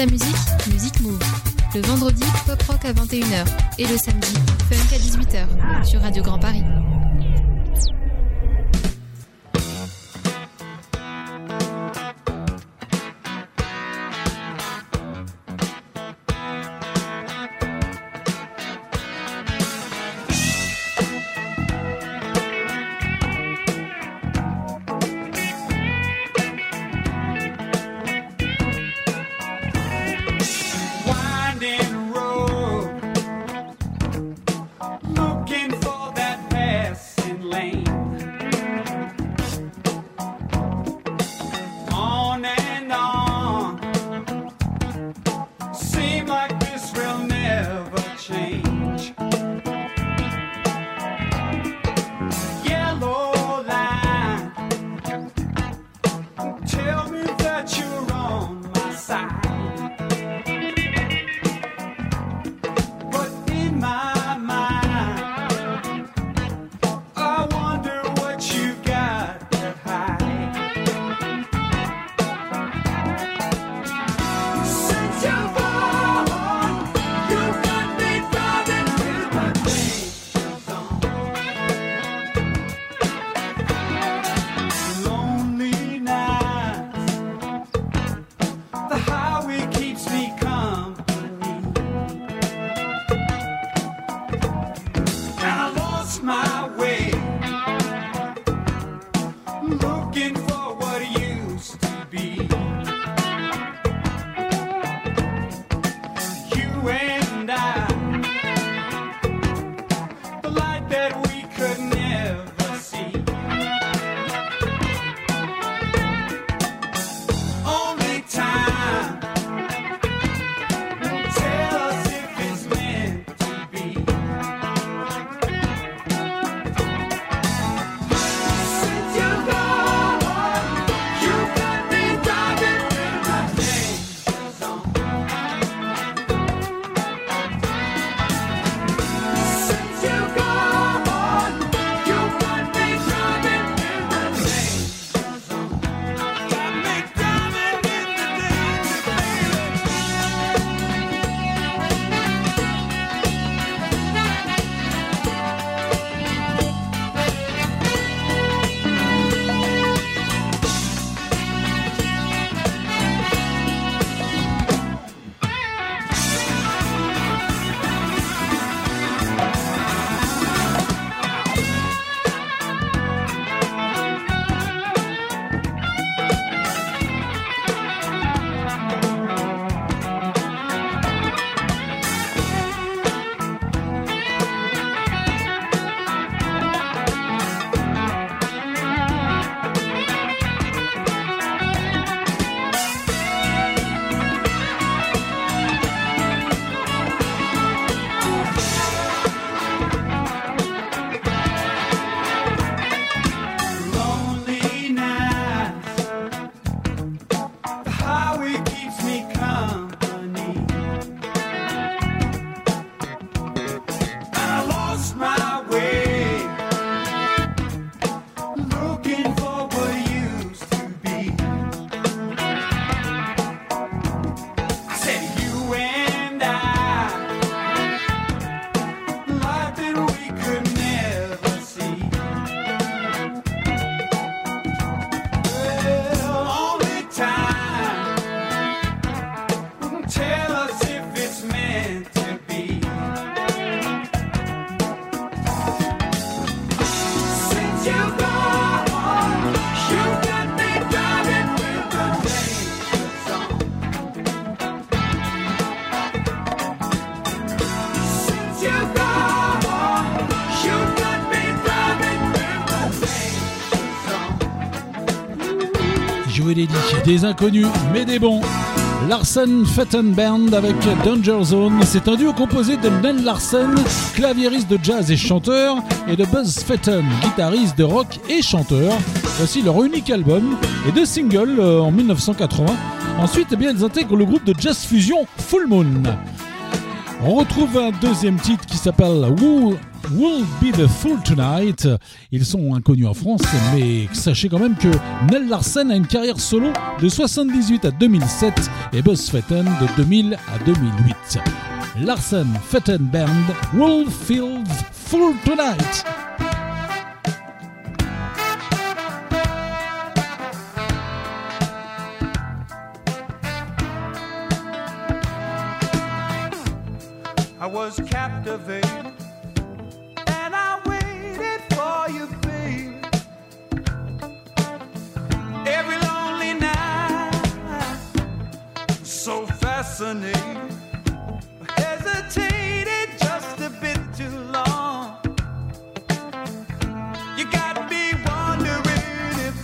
H: la musique, Music Move. Le vendredi, pop rock à 21h. Et le samedi, funk à 18h. Sur Radio Grand Paris.
D: des inconnus mais des bons. Larsen Fetten Band avec Danger Zone. C'est un duo composé de Len Larsen, claviériste de jazz et chanteur, et de Buzz Fetten, guitariste de rock et chanteur. Voici leur unique album et deux singles euh, en 1980. Ensuite, eh bien, ils intègrent le groupe de jazz fusion Full Moon. On retrouve un deuxième titre qui s'appelle Woo Will Be the Fool Tonight. Ils sont inconnus en France, mais sachez quand même que Nell Larsen a une carrière solo de 78 à 2007 et Buzz Fetten de 2000 à 2008. Larsen Fetten Band, Wolffield Fool Tonight.
H: I was captivated hesitated just a bit too long. You got me wondering if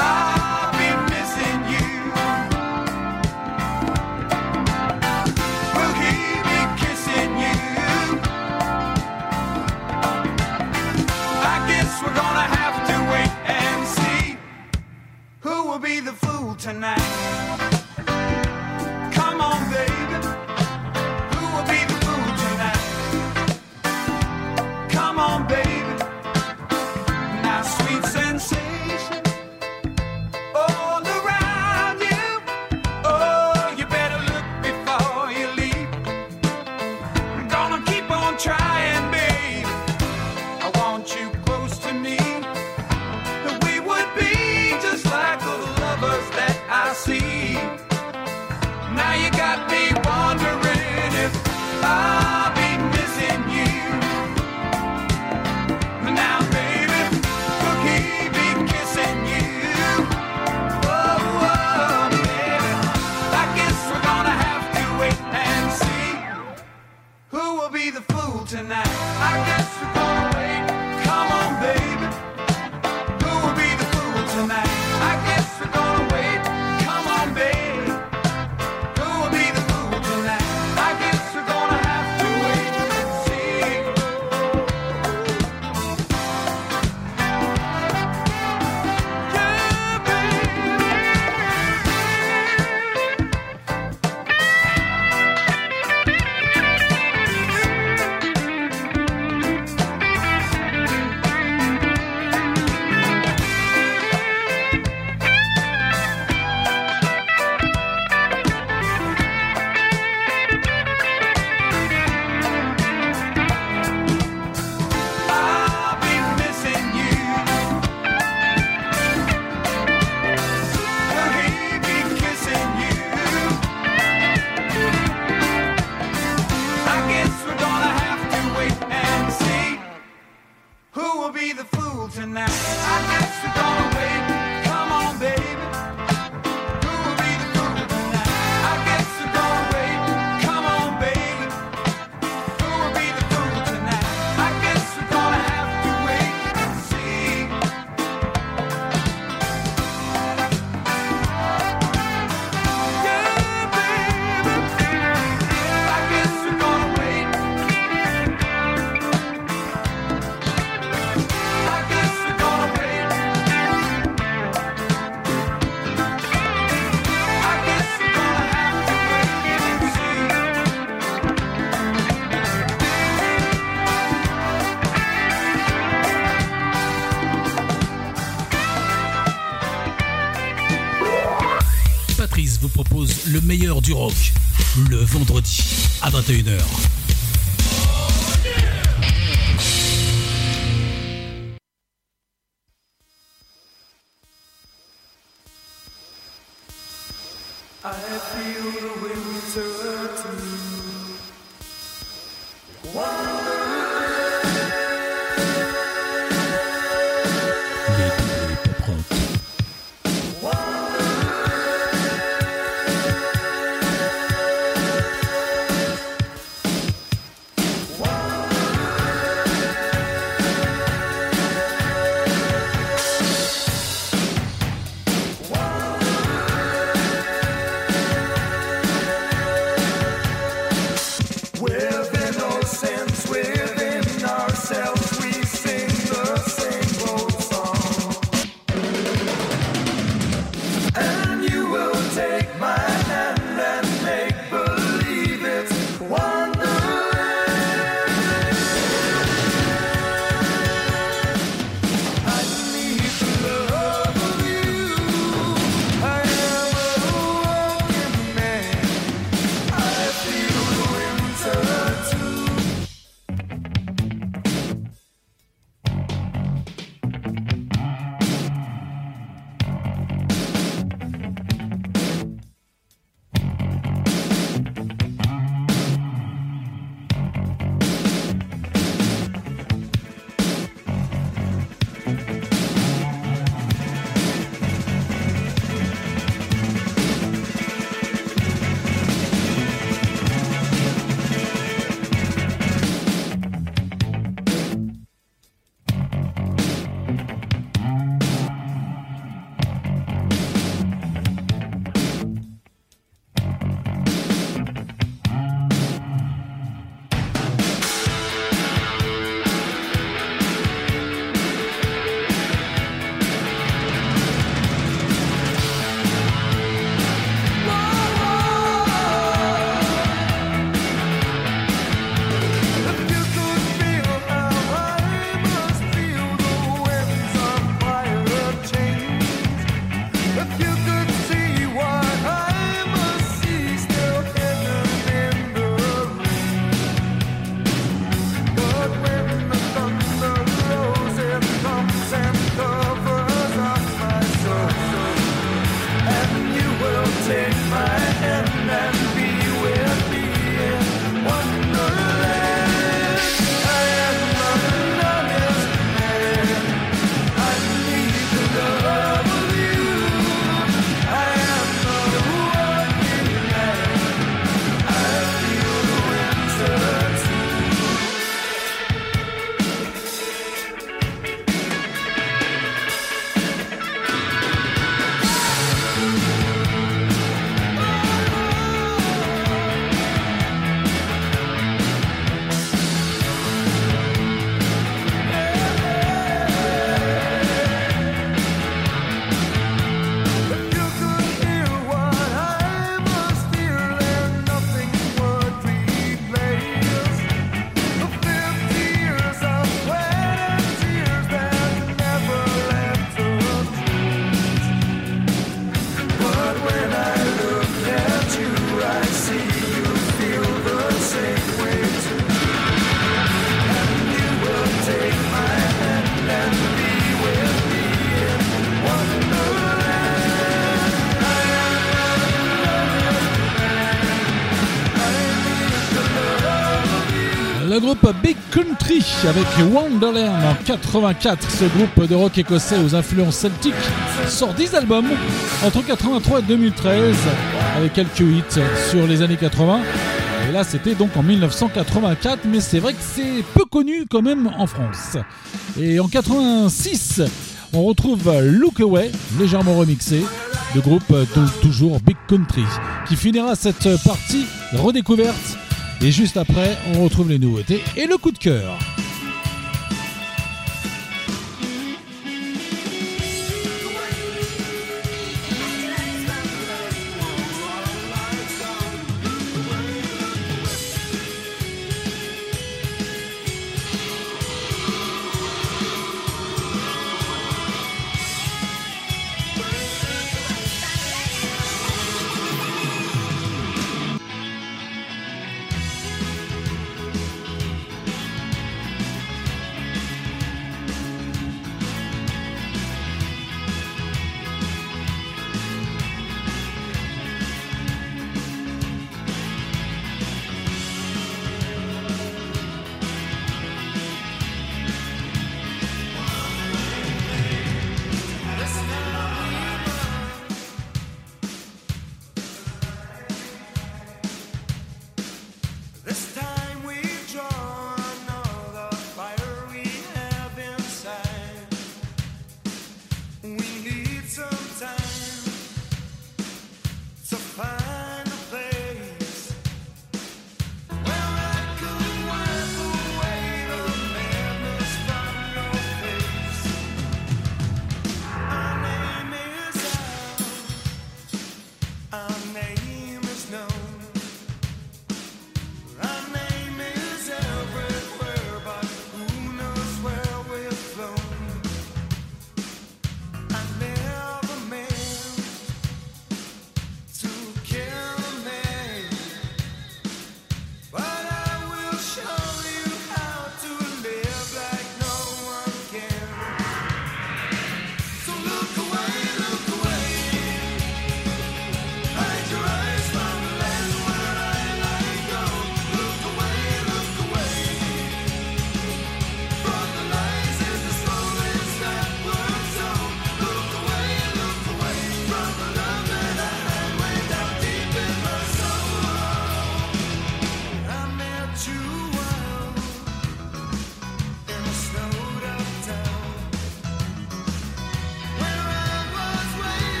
H: I'll be missing you. Will kissing you? I guess we're gonna have to wait and see who will be the fool tonight.
D: du rock le vendredi à 21h.
F: avec Wonderland en 84. Ce groupe de rock écossais aux influences celtiques sort 10 albums entre 83 et 2013 avec quelques hits sur les années 80. Et là, c'était donc en 1984, mais c'est vrai que c'est peu connu quand même en France. Et en 86, on retrouve Look Away, légèrement remixé, le groupe toujours Big Country, qui finira cette partie redécouverte et juste après, on retrouve les nouveautés et le coup de cœur.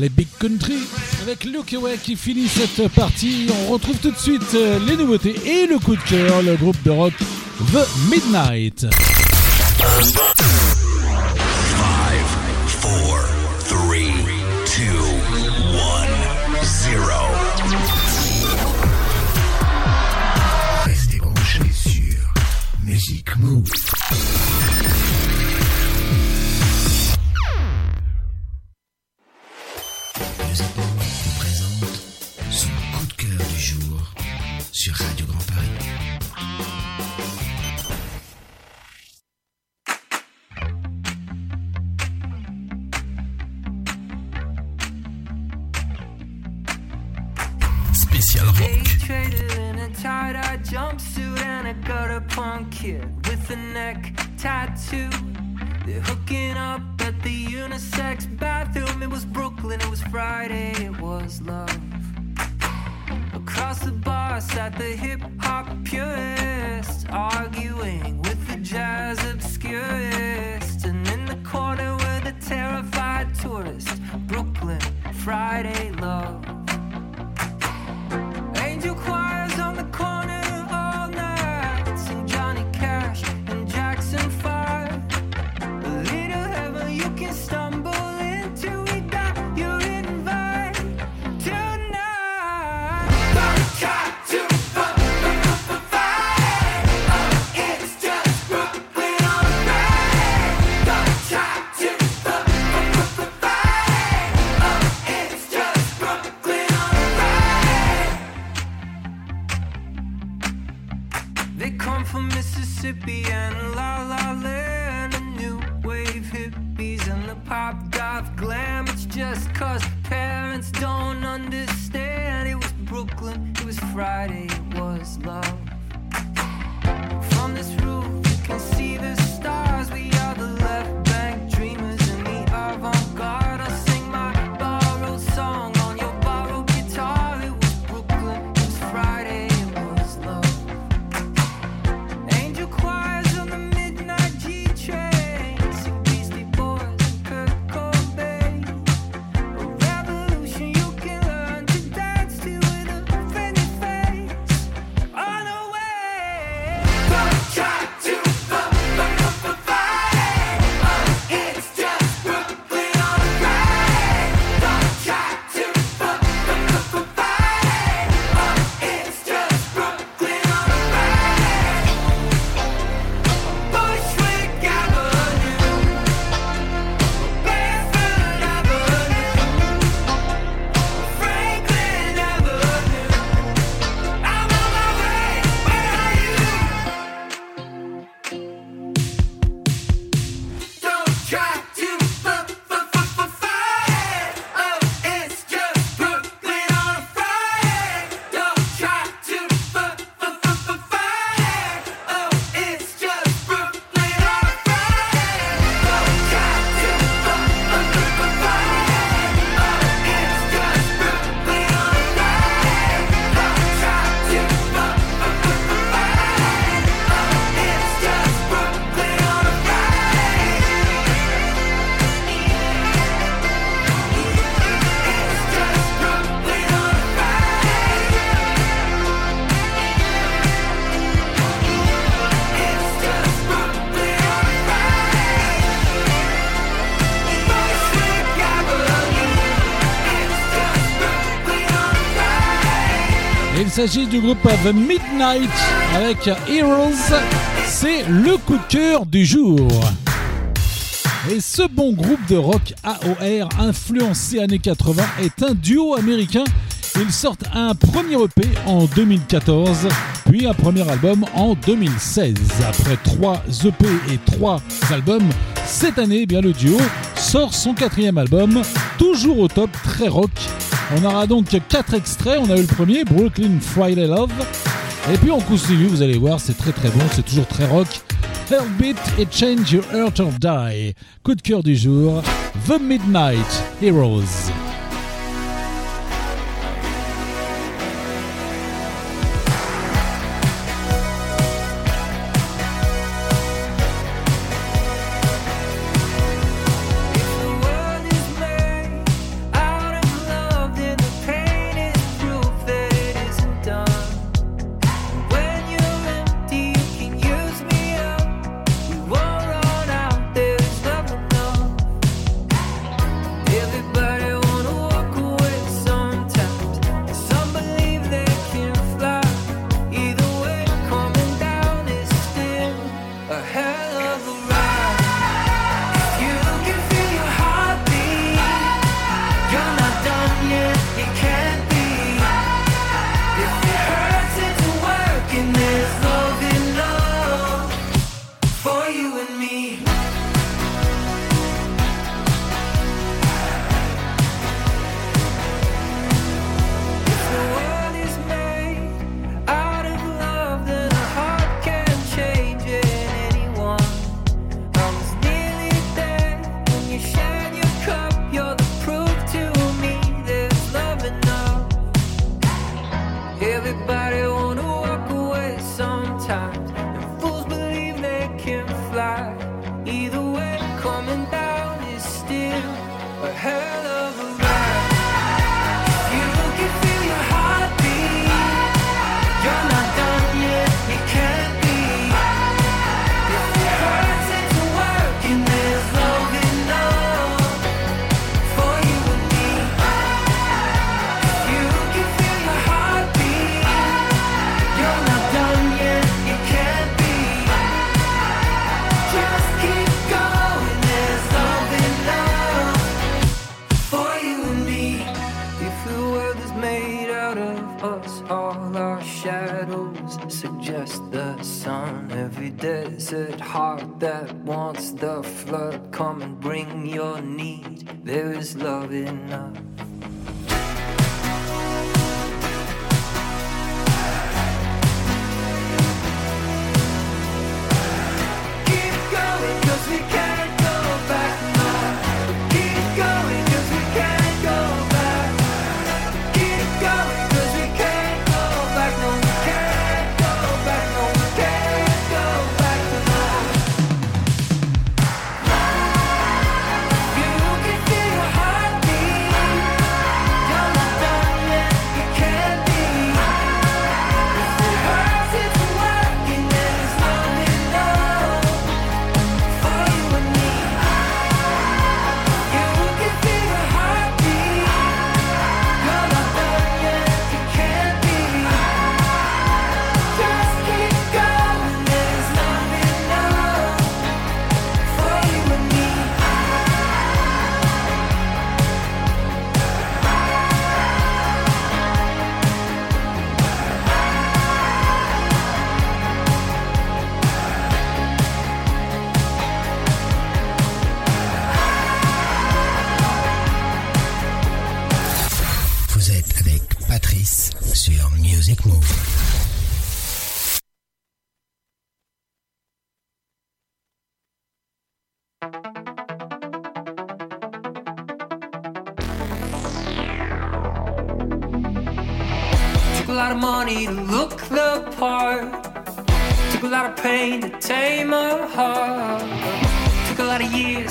F: les Big Country avec Look Away qui finit cette partie. On retrouve tout de suite euh, les nouveautés et le coup de cœur, le groupe de rock The Midnight.
I: Pop goth glam. It's just cause parents don't understand. It was Brooklyn, it was Friday, it was love. From this roof, you can see the
D: s'agit du groupe The Midnight avec Heroes. C'est le coup de cœur du jour. Et ce bon groupe de rock AOR influencé années 80 est un duo américain. Ils sortent un premier EP en 2014, puis un premier album en 2016. Après trois EP et trois albums, cette année, eh bien le duo sort son quatrième album, toujours au top, très rock. On aura donc quatre extraits. On a eu le premier, Brooklyn Friday Love. Et puis on continue, vous allez voir, c'est très très bon, c'est toujours très rock. Heartbeat et Change Your Heart or Die. Coup de cœur du jour, The Midnight Heroes.
J: shadows suggest the sun. Every desert heart that wants the flood, come and bring your need. There is love enough.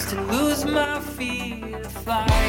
J: to lose my feet to fly.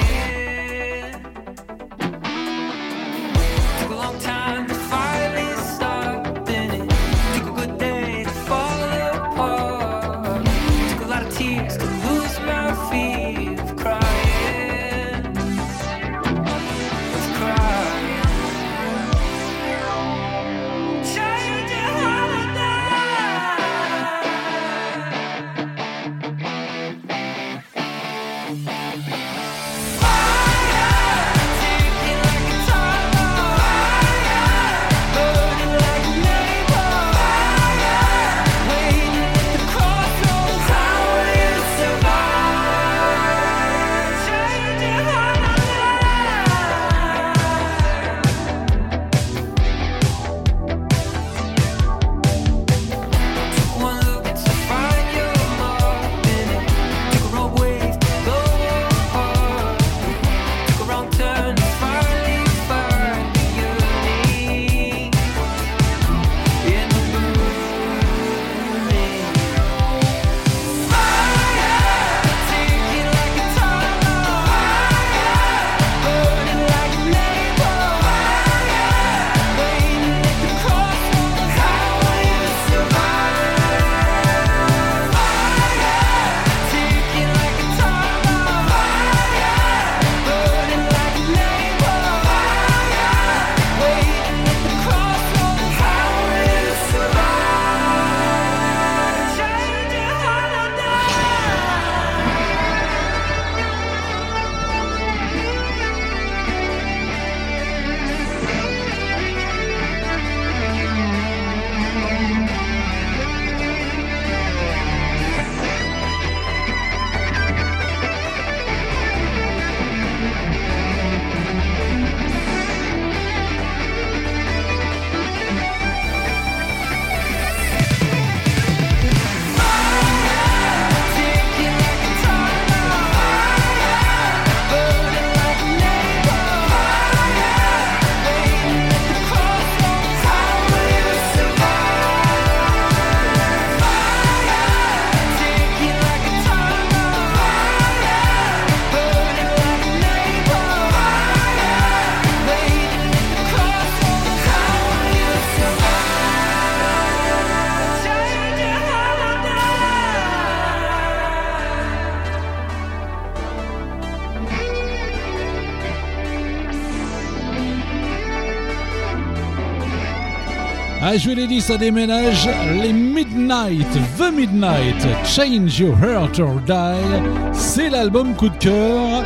K: Ah, je vous l'ai dit, ça déménage. Les Midnight, The Midnight, Change Your Heart or Die. C'est l'album coup de cœur.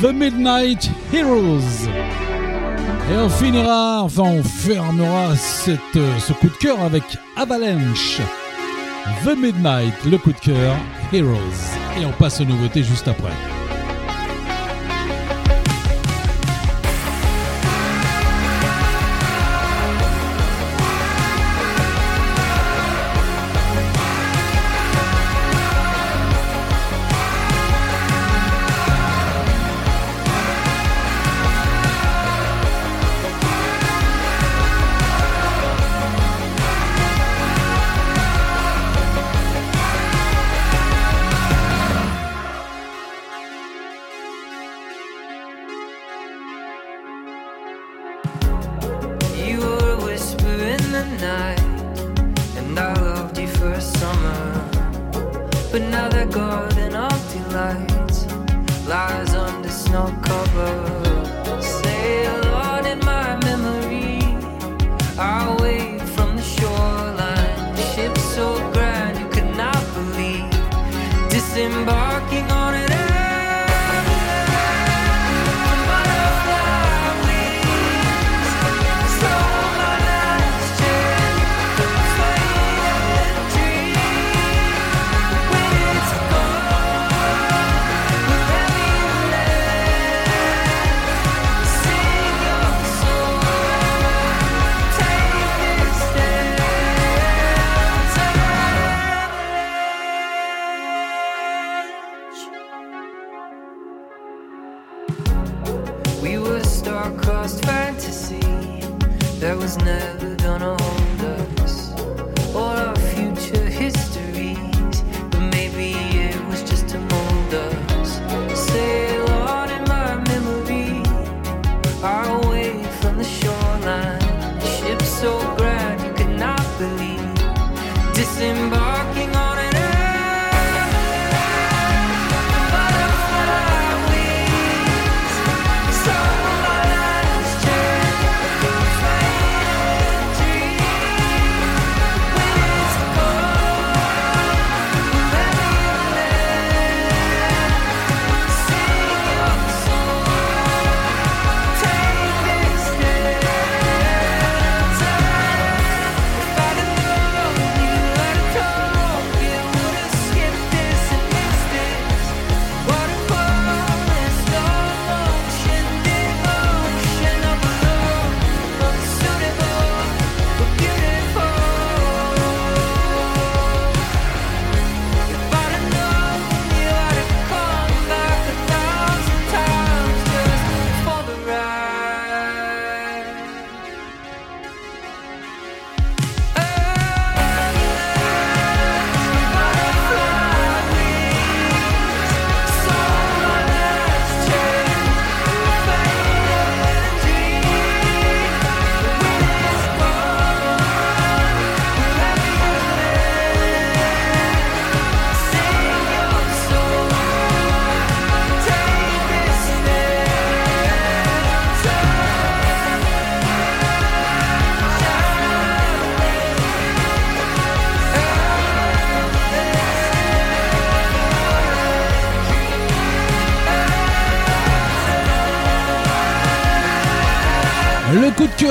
K: The Midnight Heroes. Et on finira, enfin on fermera cette, ce coup de cœur avec Avalanche. The Midnight, le coup de cœur, Heroes. Et on passe aux nouveautés juste après.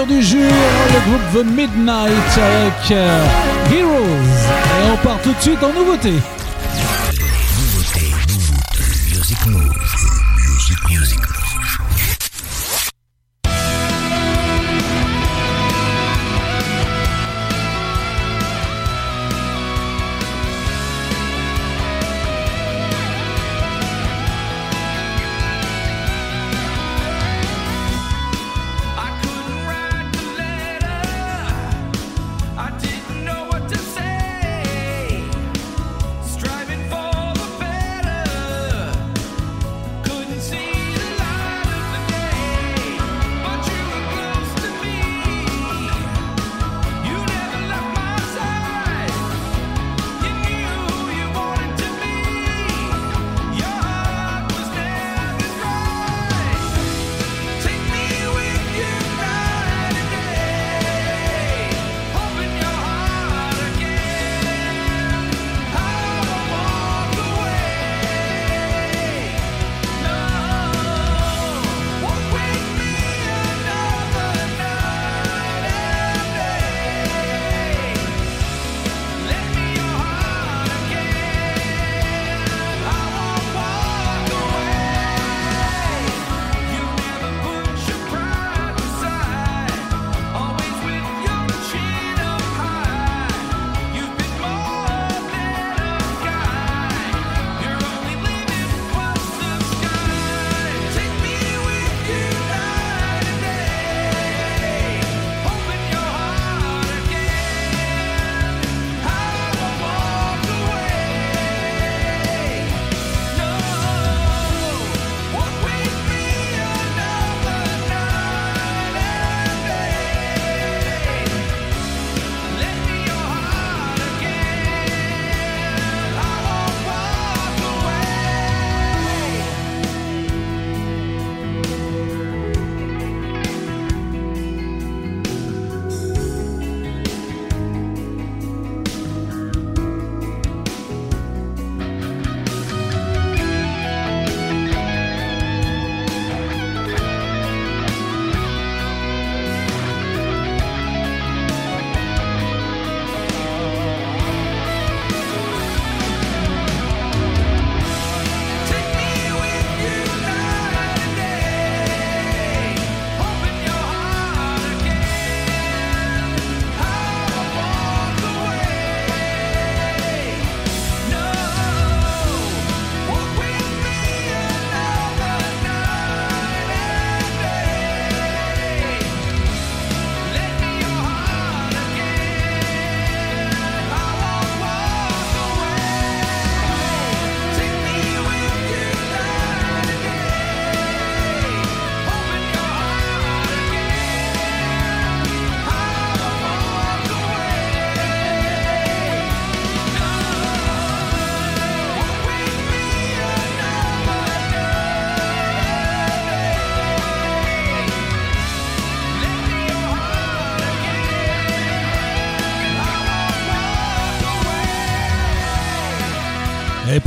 K: Du jour, le groupe The Midnight avec euh, Heroes. Et on part tout de suite en. Nouveauté,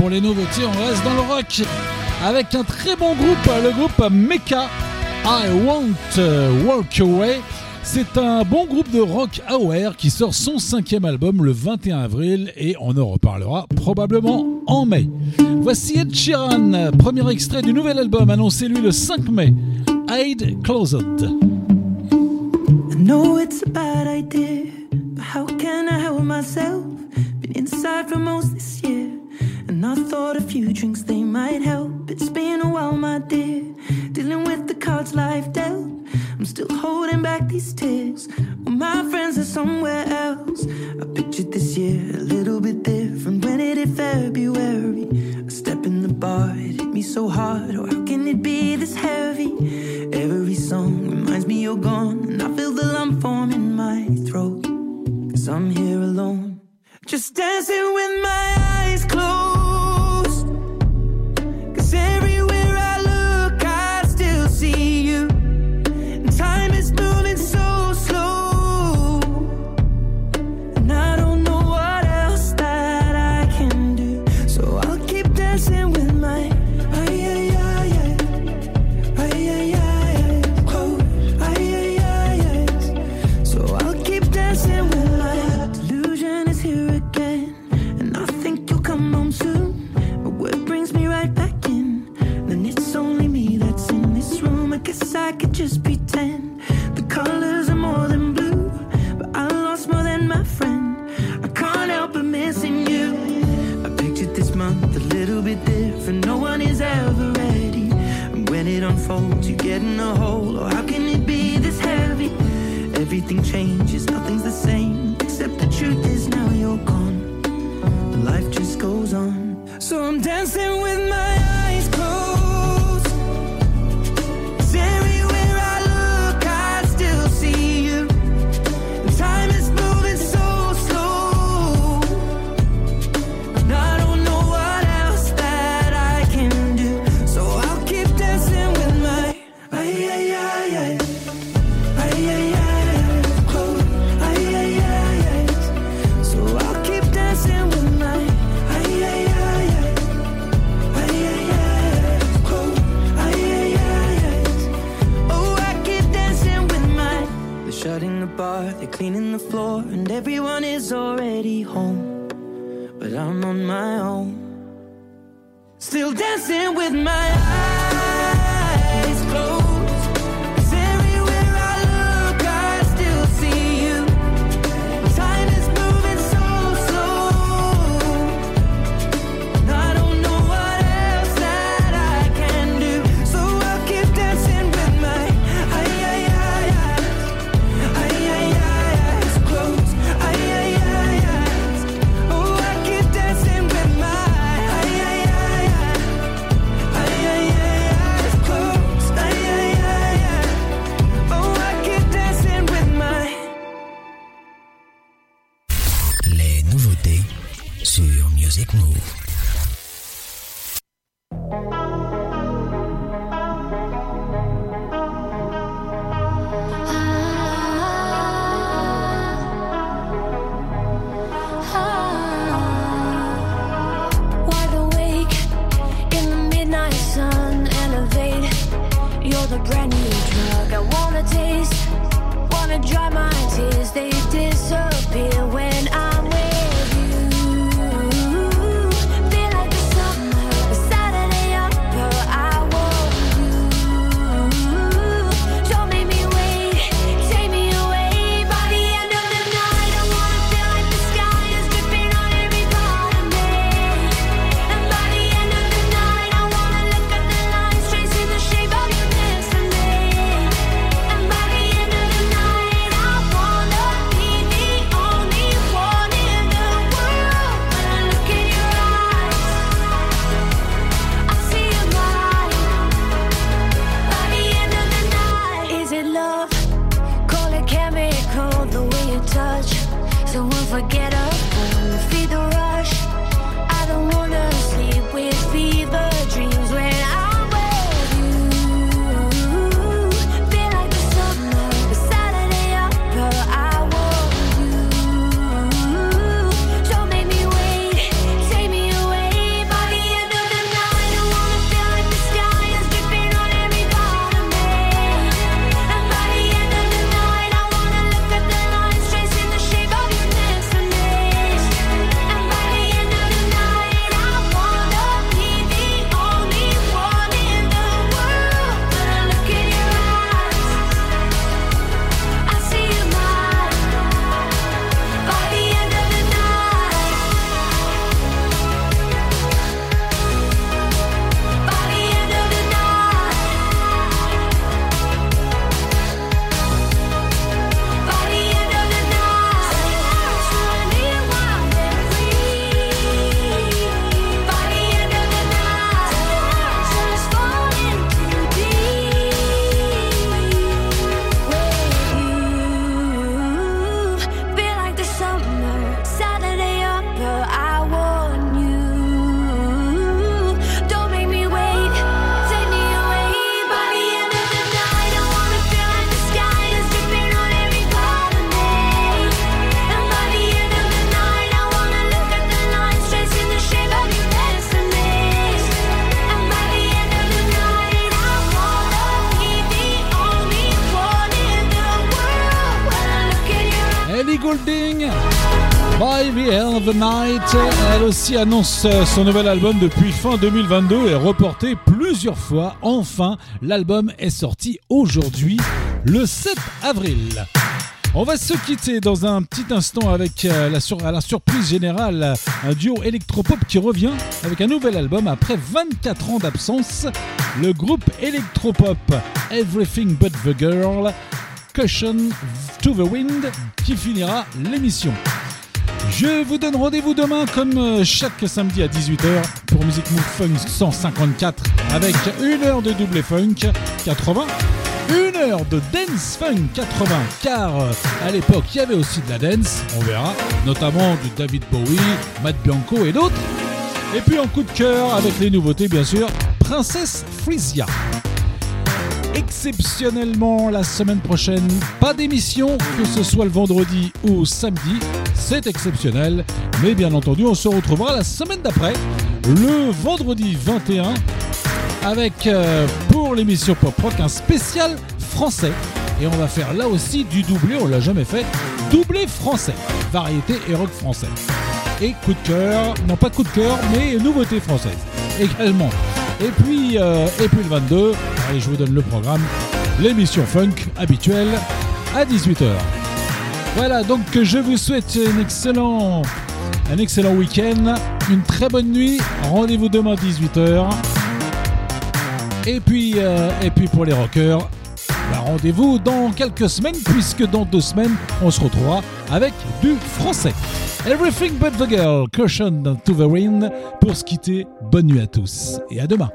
D: les nouveautés. On reste dans le rock avec un très bon groupe, le groupe Mecha. I Won't Walk Away. C'est un bon groupe de rock aware qui sort son cinquième album le 21 avril et on en reparlera probablement en mai. Voici Ed Sheeran, premier extrait du nouvel album annoncé lui le 5 mai, Hide Closet.
L: I thought a few drinks they might help. It's been a while, my dear, dealing with the cards life dealt. I'm still holding back these tears. Well, my friends are somewhere else.
D: Elle aussi annonce son nouvel album depuis fin 2022 et reporté plusieurs fois. Enfin, l'album est sorti aujourd'hui, le 7 avril. On va se quitter dans un petit instant avec euh, la la surprise générale un duo électropop qui revient avec un nouvel album après 24 ans d'absence. Le groupe électropop Everything But the Girl, Cushion to the Wind qui finira l'émission. Je vous donne rendez-vous demain comme euh, chaque samedi à 18h pour Music Move Funk 154 avec une heure de double funk 80, une heure de dance funk 80 car à l'époque il y avait aussi de la dance, on verra, notamment du David Bowie, Matt Bianco et d'autres. Et puis en coup de cœur avec les nouveautés bien sûr, Princesse Frisia. Exceptionnellement la semaine prochaine, pas d'émission, que ce soit le vendredi ou samedi, c'est exceptionnel. Mais bien entendu, on se retrouvera la semaine d'après, le vendredi 21, avec euh, pour l'émission Pop Rock un spécial français. Et on va faire là aussi du doublé, on l'a jamais fait, doublé français, variété et rock français. Et coup de cœur, non pas coup de cœur, mais nouveauté française également. Et puis, euh, et puis le 22, allez, je vous donne le programme, l'émission funk habituelle à 18h. Voilà, donc je vous souhaite un excellent, week-end, une très bonne nuit. Rendez-vous demain 18h. Et puis, euh, et puis pour les rockers, bah, rendez-vous dans quelques semaines, puisque dans deux semaines, on se retrouvera avec du français. Everything but the girl, caution to the wind. Pour se quitter, bonne nuit à tous et à demain.